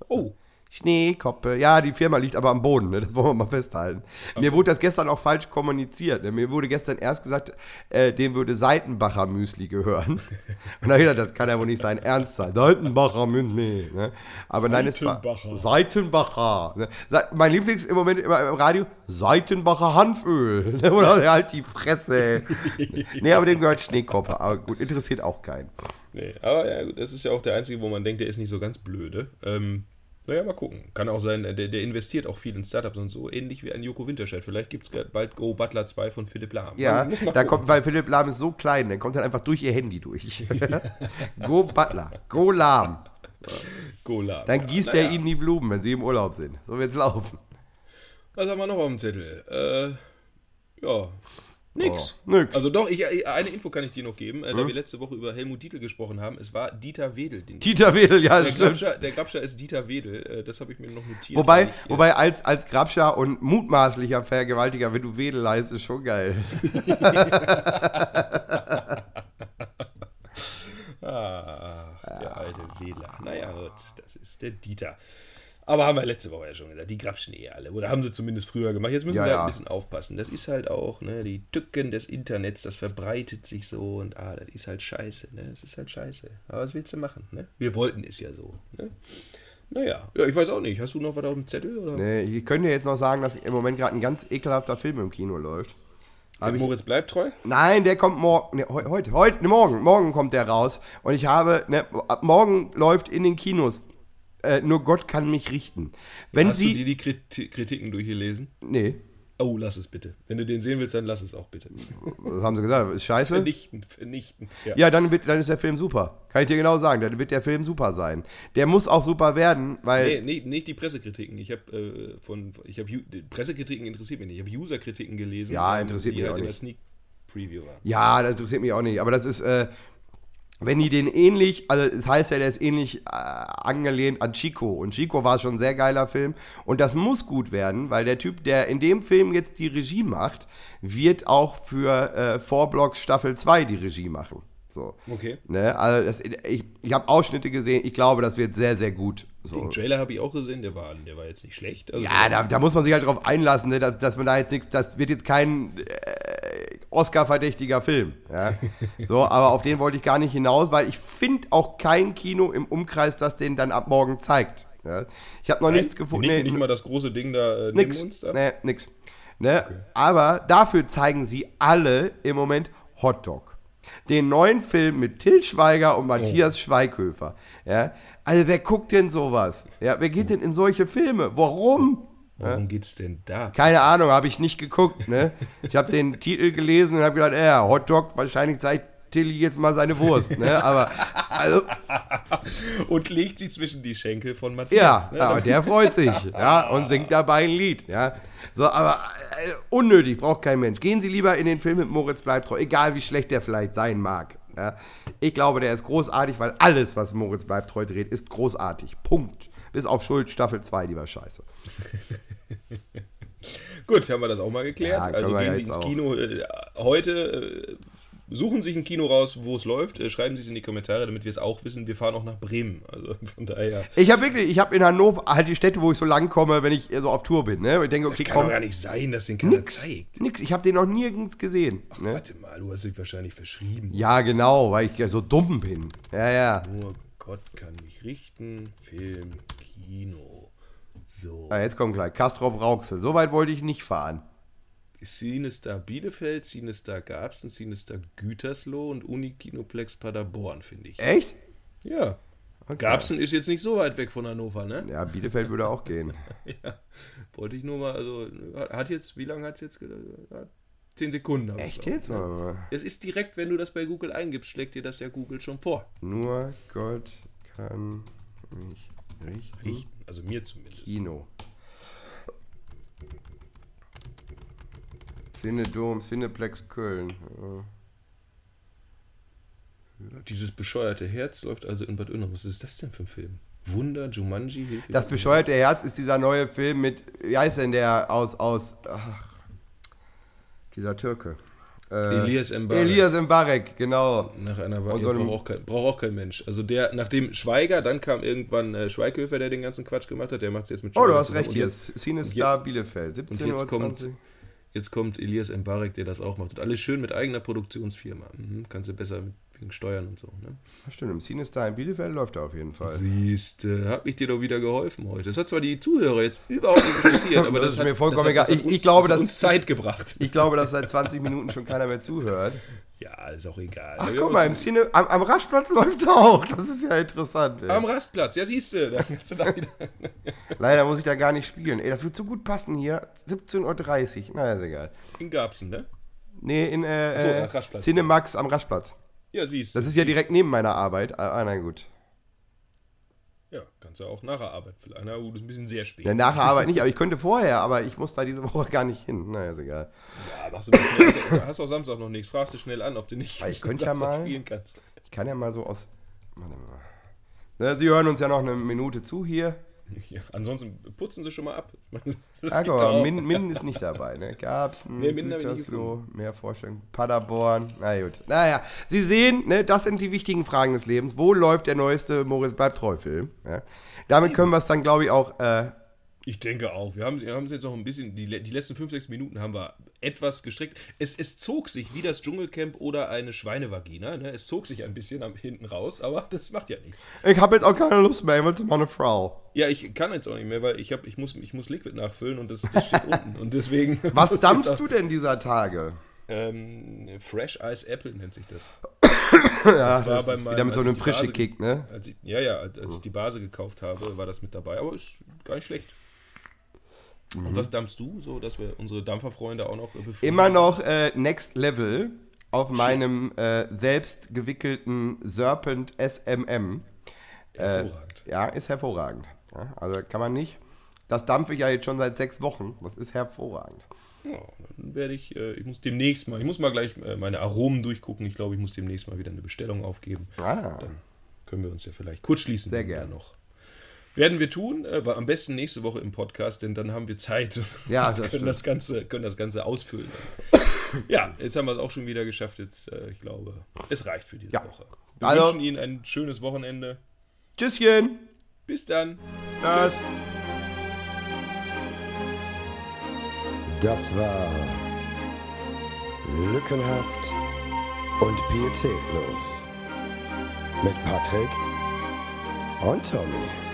Oh. Schneekoppe. Ja, die Firma liegt aber am Boden, ne? das wollen wir mal festhalten. Mir wurde das gestern auch falsch kommuniziert. Ne? Mir wurde gestern erst gesagt, äh, dem würde Seitenbacher Müsli gehören. Und da ich gedacht, das kann ja wohl nicht sein Ernst sein. Seitenbacher Müsli. Ne? Aber nein, es war Seitenbacher. Ne? Mein Lieblings im Moment immer im Radio, Seitenbacher Hanföl. Ne? Oder halt die Fresse. nee, aber dem gehört Schneekoppe. Aber gut, interessiert auch keinen. Nee, aber ja, gut, das ist ja auch der einzige, wo man denkt, der ist nicht so ganz blöde. Ähm, naja, mal gucken. Kann auch sein, der, der investiert auch viel in Startups und so, ähnlich wie ein Joko Winterscheid. Vielleicht gibt es bald Go Butler 2 von Philipp Lahm. Ja, mal da gucken. kommt, weil Philipp Lahm ist so klein, der kommt dann einfach durch ihr Handy durch. Go Butler, Go Lahm. Go Lahm. Dann ja. gießt naja. er ihnen die Blumen, wenn sie im Urlaub sind. So wird's laufen. Was haben wir noch auf dem Zettel? Äh, ja, nix. Oh, nix. Also doch, ich, eine Info kann ich dir noch geben, äh, da wir letzte Woche über Helmut Dietl gesprochen haben. Es war Dieter Wedel. Den Dieter Wedel, ja, der, stimmt. Grabscher, der Grabscher ist Dieter Wedel, äh, das habe ich mir noch notiert. Wobei, wobei als, als Grabscher und mutmaßlicher Vergewaltiger, wenn du Wedel heißt, ist schon geil. Ach, der alte Wähler. Naja, gut, das ist der Dieter. Aber haben wir letzte Woche ja schon gesagt, die grapschen eh alle. Oder haben sie zumindest früher gemacht. Jetzt müssen Ja, sie halt ja. ein bisschen aufpassen. Das ist halt auch, ne, die Tücken des Internets, das verbreitet sich so und ah, das ist halt scheiße, ne? Das ist halt scheiße. Aber was willst du machen, ne? Wir wollten es ja so, ne? Naja, ja, ich weiß auch nicht. Hast du noch was auf dem Zettel? Oder? Nee, ich könnte jetzt noch sagen, dass im Moment gerade ein ganz ekelhafter Film im Kino läuft. Der Moritz bleibt treu? Nein, der kommt morgen. Ne, heu- heute, heute, ne, morgen, morgen kommt der raus. Und ich habe, ne, ab morgen läuft in den Kinos. Äh, nur Gott kann mich richten. Wenn Hast du Sie. dir die Kriti- Kritiken durchgelesen? nee, Oh, lass es bitte. Wenn du den sehen willst, dann lass es auch bitte. was haben Sie gesagt? Ist scheiße? Vernichtend, vernichtend. Ja, dann, wird, dann ist der Film super. Kann ich dir genau sagen. Dann wird der Film super sein. Der muss auch super werden, weil. Nee, nee, nicht die Pressekritiken. Ich habe äh, von, ich habe Pressekritiken interessiert mich nicht. Ich habe User-Kritiken gelesen. Ja, interessiert mich halt auch in der nicht. Sneak Preview waren. Ja, das interessiert mich auch nicht. Aber das ist, äh, wenn die den ähnlich, also es heißt ja, der ist ähnlich äh, angelehnt an Chico. Und Chico war schon ein sehr geiler Film. Und das muss gut werden, weil der Typ, der in dem Film jetzt die Regie macht, wird auch für äh, Vorblocks Staffel 2 die Regie machen. So. Okay. Ne? Also das, ich ich habe Ausschnitte gesehen, ich glaube, das wird sehr, sehr gut. So. Den Trailer habe ich auch gesehen, der war, der war jetzt nicht schlecht. Also Ja, da, da muss man sich halt drauf einlassen, ne? dass, dass man da jetzt nichts, das wird jetzt kein äh, Oscar-verdächtiger Film. Ja? So, aber auf den wollte ich gar nicht hinaus, weil ich finde auch kein Kino im Umkreis, das den dann ab morgen zeigt. Ja? Ich habe noch nichts gefunden. nicht, nee, nicht mal das große Ding da äh, nix. uns. Da. Nee, nix. Ne? Aber dafür zeigen sie alle im Moment Hotdog. Den neuen Film mit Till Schweiger und Matthias Schweighöfer. Ja? Also wer guckt denn sowas? Ja, wer geht denn in solche Filme? Warum? Worum geht's denn da? Keine Ahnung, habe ich nicht geguckt. Ne? Ich habe den Titel gelesen und habe gedacht, ja, Hotdog, wahrscheinlich zeigt Tilly jetzt mal seine Wurst. Ne? Aber, also, Und legt sie zwischen die Schenkel von ja, Matthias. ne? aber der freut sich. Ja, und singt dabei ein Lied. Ja. So, aber äh, unnötig, braucht kein Mensch. Gehen Sie lieber in den Film mit Moritz bleibt treu, egal wie schlecht der vielleicht sein mag. Ja. Ich glaube, der ist großartig, weil alles, was Moritz bleibt treu dreht, ist großartig. Punkt. Bis auf Schuld Staffel 2, die war scheiße. Gut, haben wir das auch mal geklärt. Ja, also gehen Sie ins auch. Kino äh, heute. Äh, suchen sich ein Kino raus, wo es läuft. Äh, schreiben Sie es in die Kommentare, damit wir es auch wissen. Wir fahren auch nach Bremen. Also von daher. Ich habe wirklich, ich habe in Hannover halt die Städte, wo ich so lang komme, wenn ich so auf Tour bin. Ne? Ich denke, Das okay, kann doch komm, gar nicht sein, dass den keiner nix, zeigt. nix. Ich habe den noch nirgends gesehen. Ach, Ne? warte mal, du hast dich wahrscheinlich verschrieben. Ja, genau, weil ich ja so dumm bin. Ja, ja. Nur Gott kann mich richten. Film, Kino. So. Ah, jetzt kommt gleich. Castrop Rauxel. So weit wollte ich nicht fahren. Cinestar Bielefeld, Cinestar Garbsen, Cinestar Gütersloh und Unikinoplex Paderborn, finde ich. Echt? Ja. Garbsen ist jetzt nicht so weit weg von Hannover, ne? Ja, Bielefeld würde auch gehen. Ja. Wollte ich nur mal, also, hat- jetzt, wie lange hat es jetzt gedauert? Zehn Sekunden. Echt jetzt? ne? Es ist direkt, wenn du das bei Google eingibst, schlägt dir das ja Google schon vor. Nur Gott kann mich richten. Richten, also mir zumindest. Kino. Cinedom, Cineplex Köln. Ja. Dieses bescheuerte Herz läuft also in Bad Oeynhausen. Was ist das denn für ein Film? Wunder, Jumanji, Hilfe. Das bescheuerte Herz ist dieser neue Film mit, wie heißt denn der aus, aus, ach, Dieser Türke. Äh, Elias Mbarek. Elias Mbarek, genau. Nach einer Wahl einem- braucht, auch kein, braucht auch kein Mensch. Also der, nachdem Schweiger, dann kam irgendwann äh, Schweighöfer, der den ganzen Quatsch gemacht hat, der macht es jetzt mit Oh, du Schweiger hast recht Und jetzt. Cine und Star Bielefeld, Und 17.20 jetzt Uhr. kommt, jetzt kommt Elias Mbarek, der das auch macht. Und alles schön mit eigener Produktionsfirma. Mhm, kannst du besser mit, wegen Steuern und so. Ne? Stimmt, im Cine Star in Bielefeld läuft er auf jeden Fall. Siehst, äh, hab ich dir doch wieder geholfen heute. Das hat zwar die Zuhörer jetzt überhaupt nicht interessiert, aber Das das, ist hat, mir vollkommen egal. Ich- ich glaube, das uns Zeit gebracht. Ich glaube, dass seit 20 Minuten schon keiner mehr zuhört. Ja, ist auch egal. Ach, guck mal, im Cine, am, am Rastplatz läuft er auch. Das ist ja interessant. Ey. Am Rastplatz, ja siehst du, da kannst du da wieder. Leider muss ich da gar nicht spielen. Ey, das wird so gut passen hier. 17.30 Uhr. Na, ist egal. In Garbsen, ne? Nee, in äh, So, äh. Cinemax am Rastplatz. Ja, siehst du. Das ist ja direkt neben meiner Arbeit. Ah, na gut. Ja, kannst du auch nach der Arbeit vielleicht. Na gut, ist ein bisschen sehr spät. Ja, nach der Arbeit nicht, aber ich könnte vorher, aber ich muss da diese Woche gar nicht hin. Na, ist egal. Ja, machst du schnell. Also, Hast auch Samstag noch nichts. Fragst du schnell an, ob du nicht Ich könnte ja mal- spielen kannst. Ich kann ja mal so aus. Warte mal. Sie hören uns ja noch eine Minute zu hier. Ja, ansonsten putzen sie schon mal ab. Das doch mal. Min, Min ist nicht dabei, ne? Gabsen, Nee, Gütersloh, mehr Vorstellungen, Paderborn, na gut. Naja, Sie sehen, ne, das sind die wichtigen Fragen des Lebens. Wo läuft der neueste Moritz bleibt treu Film? Ja? Damit können wir es dann, glaube ich, auch, äh, Ich denke auch. Wir haben, wir haben es jetzt noch ein bisschen, die, die letzten 5, 6 Minuten haben wir etwas gestrickt. Es, es zog sich wie das Dschungelcamp oder eine Schweinevagina. Ne? Es zog sich ein bisschen am, hinten raus, aber das macht ja nichts. ich habe jetzt auch keine Lust mehr, ich will zu meiner Frau. Ja, ich kann jetzt auch nicht mehr, weil ich, hab, ich, muss, ich muss Liquid nachfüllen und das, das steht unten. Und deswegen. Was dampfst du denn dieser Tage? Ähm, Fresh Ice Apple nennt sich das. Ja, Das war das bei meinem- wieder mit so einem frischen Kick, ne? Ich, ja, ja, als als ich die Base gekauft habe, war das mit dabei. Aber ist gar nicht schlecht. Mhm. Und was dampfst du, so dass wir unsere Dampferfreunde auch noch äh, befriedigen? Immer noch äh, Next Level auf meinem äh, selbst gewickelten Serpent SMM. Hervorragend. Ja, ist hervorragend. Ja, also kann man nicht. Das dampfe ich ja jetzt schon seit sechs Wochen. Das ist hervorragend. Ja, dann werde ich, äh, ich muss demnächst mal, ich muss mal gleich äh, meine Aromen durchgucken. Ich glaube, ich muss demnächst mal wieder eine Bestellung aufgeben. Ah, Dann können wir uns ja vielleicht kurz schließen. Sehr wenn wir gern. noch. Werden wir tun, äh, war am besten nächste Woche im Podcast, denn dann haben wir Zeit Ja, und das können, stimmt. das Ganze, können das Ganze ausfüllen. ja, jetzt haben wir es auch schon wieder geschafft. Jetzt, äh, ich glaube, es reicht für diese Ja. Woche. Wir Also- wünschen Ihnen ein schönes Wochenende. tschüsschen. Bis dann. Tschüss. Das war Lückenhaft und Pietätlos mit Patrick und Tommy.